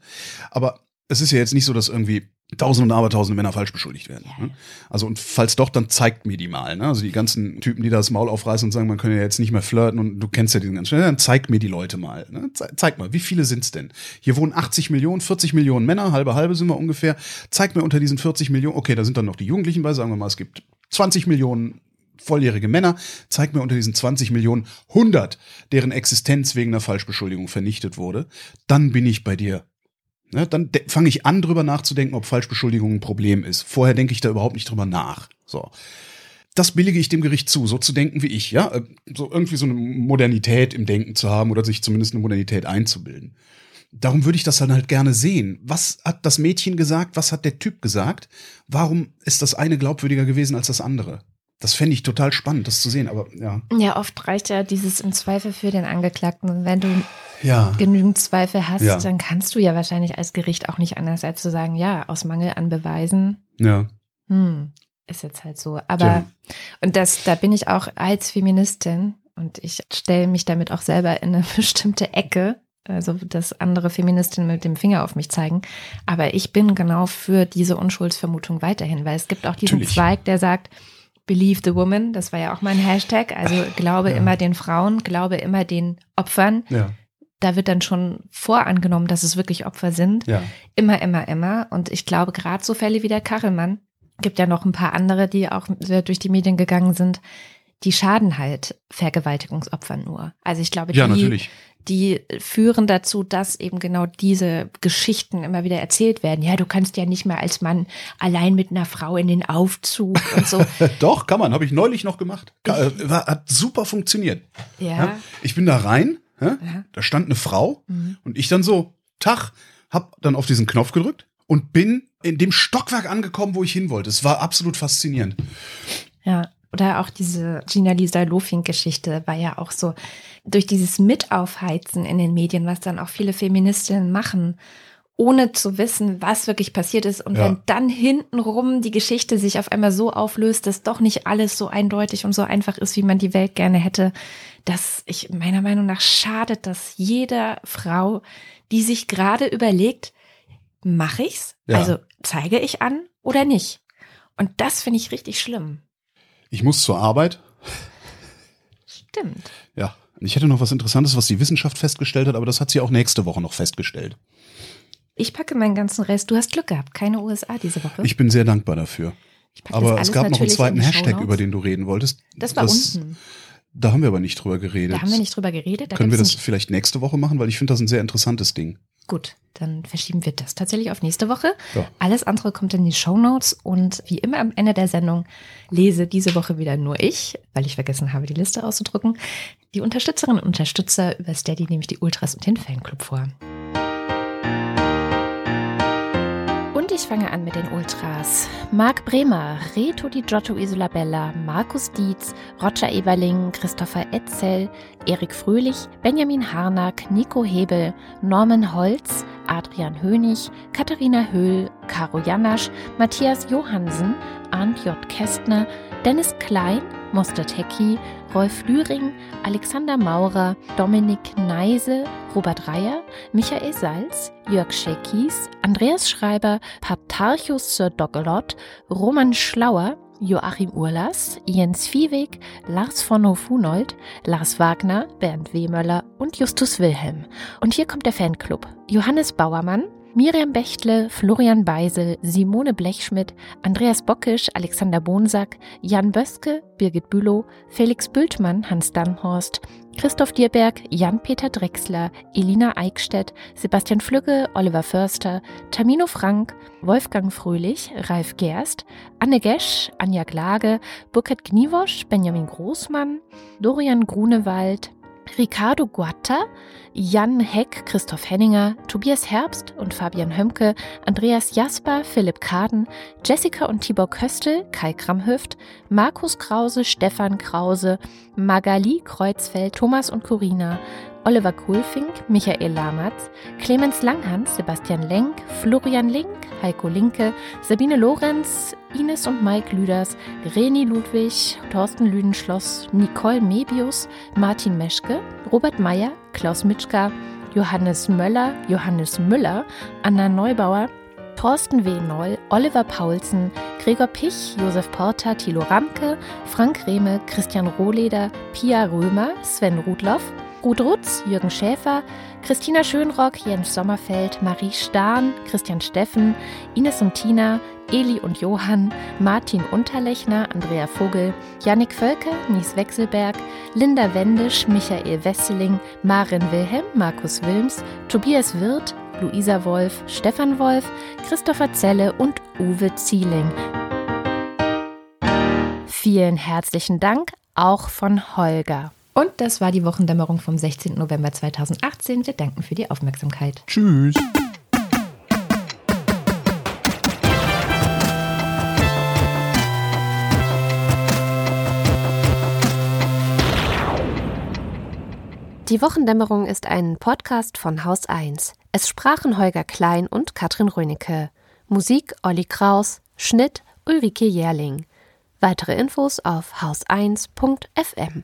Aber es ist ja jetzt nicht so, dass irgendwie tausende und abertausende Männer falsch beschuldigt werden. Ne? Also und falls doch, dann zeigt mir die mal. Ne? Also die ganzen Typen, die da das Maul aufreißen und sagen, man könne ja jetzt nicht mehr flirten und du kennst ja diesen ganzen, dann zeig mir die Leute mal. Ne? Ze zeig mal, wie viele sind's denn? Hier wohnen 80 Millionen, 40 Millionen Männer, halbe halbe sind wir ungefähr. Zeig mir unter diesen 40 Millionen, okay, da sind dann noch die Jugendlichen bei, sagen wir mal, es gibt 20 Millionen volljährige Männer, zeig mir unter diesen 20 Millionen 100, deren Existenz wegen einer Falschbeschuldigung vernichtet wurde, dann bin ich bei dir. Ne, dann fange ich an, drüber nachzudenken, ob Falschbeschuldigung ein Problem ist. Vorher denke ich da überhaupt nicht drüber nach. So. Das billige ich dem Gericht zu, so zu denken wie ich, ja. Äh, So irgendwie so eine Modernität im Denken zu haben oder sich zumindest eine Modernität einzubilden. Darum würde ich das dann halt gerne sehen. Was hat das Mädchen gesagt? Was hat der Typ gesagt? Warum ist das eine glaubwürdiger gewesen als das andere? Das fände ich total spannend, das zu sehen, aber ja. Ja, oft reicht ja dieses im Zweifel für den Angeklagten. Und wenn du Ja. genügend Zweifel hast, Ja. dann kannst du ja wahrscheinlich als Gericht auch nicht anders als zu sagen, ja, aus Mangel an Beweisen, Ja. hm, ist jetzt halt so. Aber Tja. und das, da bin ich auch als Feministin Und ich stelle mich damit auch selber in eine bestimmte Ecke, also dass andere Feministinnen mit dem Finger auf mich zeigen. Aber ich bin genau für diese Unschuldsvermutung weiterhin, weil es gibt auch diesen Natürlich. Zweig, der sagt, Believe the woman, das war ja auch mein Hashtag, also glaube Ja. immer den Frauen, glaube immer den Opfern. Ja, Da wird dann schon vorangenommen, dass es wirklich Opfer sind. ja. Immer, immer, immer. Und ich glaube, gerade so Fälle wie der Kachelmann, gibt ja noch ein paar andere, die auch durch die Medien gegangen sind, die schaden halt Vergewaltigungsopfern nur. Also ich glaube, Ja, die, natürlich. Die führen dazu, dass eben genau diese Geschichten immer wieder erzählt werden. Ja, du kannst ja nicht mehr als Mann allein mit einer Frau in den Aufzug und so. Doch, kann man. Habe ich neulich noch gemacht. Äh, hat super funktioniert. Ja. Ja. Ich bin da rein, ja, Ja. da stand eine Frau Mhm. und ich dann so, Tag, hab dann auf diesen Knopf gedrückt und bin in dem Stockwerk angekommen, wo ich hin wollte. Es war absolut faszinierend. Ja, oder auch diese Gina Lisa Lofink-Geschichte war ja auch so durch dieses Mitaufheizen in den Medien, was dann auch viele Feministinnen machen, ohne zu wissen, was wirklich passiert ist. Und Ja. wenn dann hintenrum die Geschichte sich auf einmal so auflöst, dass doch nicht alles so eindeutig und so einfach ist, wie man die Welt gerne hätte, dass ich meiner Meinung nach schadet das jeder Frau, die sich gerade überlegt, mache ich's? Ja. Also zeige ich an oder nicht? Und das finde ich richtig schlimm. Ich muss zur Arbeit. Stimmt. Ja. Ich hätte noch was Interessantes, was die Wissenschaft festgestellt hat, aber das hat sie auch nächste Woche noch festgestellt. Ich packe meinen ganzen Rest. Du hast Glück gehabt, keine USA diese Woche. Ich bin sehr dankbar dafür. Das Aber es gab noch einen zweiten Hashtag, über den du reden wolltest. Das war unten. Da haben wir aber nicht drüber geredet. Da haben wir nicht drüber geredet. Da Können wir das vielleicht nächste Woche machen? Weil ich finde das ein sehr interessantes Ding. Gut, dann verschieben wir das tatsächlich auf nächste Woche. Ja. Alles andere kommt in die Shownotes und wie immer am Ende der Sendung lese diese Woche wieder nur ich, weil ich vergessen habe, die Liste auszudrucken, die Unterstützerinnen und Unterstützer über Steady, nämlich die Ultras und den Fanclub vor. Ich fange an mit den Ultras. Marc Bremer, Reto Di Giotto Isolabella, Markus Dietz, Roger Eberling, Christopher Etzel, Erik Fröhlich, Benjamin Harnack, Nico Hebel, Norman Holz, Adrian Hönig, Katharina Höhl, Caro Janasch, Matthias Johansen, Arndt J. Kästner, Dennis Klein, Mostert Hecki, Rolf Lühring, Alexander Maurer, Dominik Neise, Robert Reyer, Michael Salz, Jörg Schekis, Andreas Schreiber, Patarchus Sir Dogelot, Roman Schlauer, Joachim Urlas, Jens Viehweg, Lars von Hofunold, Lars Wagner, Bernd Wehmöller und Justus Wilhelm. Und hier kommt der Fanclub. Johannes Bauermann, Miriam Bechtle, Florian Beisel, Simone Blechschmidt, Andreas Bockisch, Alexander Bonsack, Jan Böske, Birgit Bülow, Felix Bültmann, Hans Dannhorst, Christoph Dierberg, Jan-Peter Drechsler, Elina Eickstedt, Sebastian Flügge, Oliver Förster, Tamino Frank, Wolfgang Fröhlich, Ralf Gerst, Anne Gesch, Anja Glage, Burkhard Gniewosch, Benjamin Großmann, Dorian Grunewald, Ricardo Guatta, Jan Heck, Christoph Henninger, Tobias Herbst und Fabian Hömke, Andreas Jasper, Philipp Kaden, Jessica und Tibor Köstel, Kai Kramhüft, Markus Krause, Stefan Krause, Magali Kreuzfeld, Thomas und Corina, Oliver Kohlfink, Michael Lamatz, Clemens Langhans, Sebastian Lenk, Florian Link, Heiko Linke, Sabine Lorenz, Ines und Mike Lüders, Reni Ludwig, Thorsten Lüdenschloss, Nicole Mebius, Martin Meschke, Robert Meyer, Klaus Mitschka, Johannes Möller, Johannes Müller, Anna Neubauer, Thorsten W. Noll, Oliver Paulsen, Gregor Pich, Josef Porter, Thilo Ramke, Frank Rehme, Christian Rohleder, Pia Römer, Sven Rudloff, Ruth Rutz, Jürgen Schäfer, Christina Schönrock, Jens Sommerfeld, Marie Stahn, Christian Steffen, Ines und Tina, Eli und Johann, Martin Unterlechner, Andrea Vogel, Jannik Völker, Nies Wechselberg, Linda Wendisch, Michael Wesseling, Maren Wilhelm, Markus Wilms, Tobias Wirth, Luisa Wolf, Stefan Wolf, Christopher Zelle und Uwe Zieling. Vielen herzlichen Dank auch von Holger. Und das war die Wochendämmerung vom 16. November 2018. Wir danken für die Aufmerksamkeit. Tschüss. Die Wochendämmerung ist ein Podcast von Haus 1. Es sprachen Holger Klein und Katrin Rönecke. Musik Olli Kraus, Schnitt Ulrike Jährling. Weitere Infos auf haus1.fm.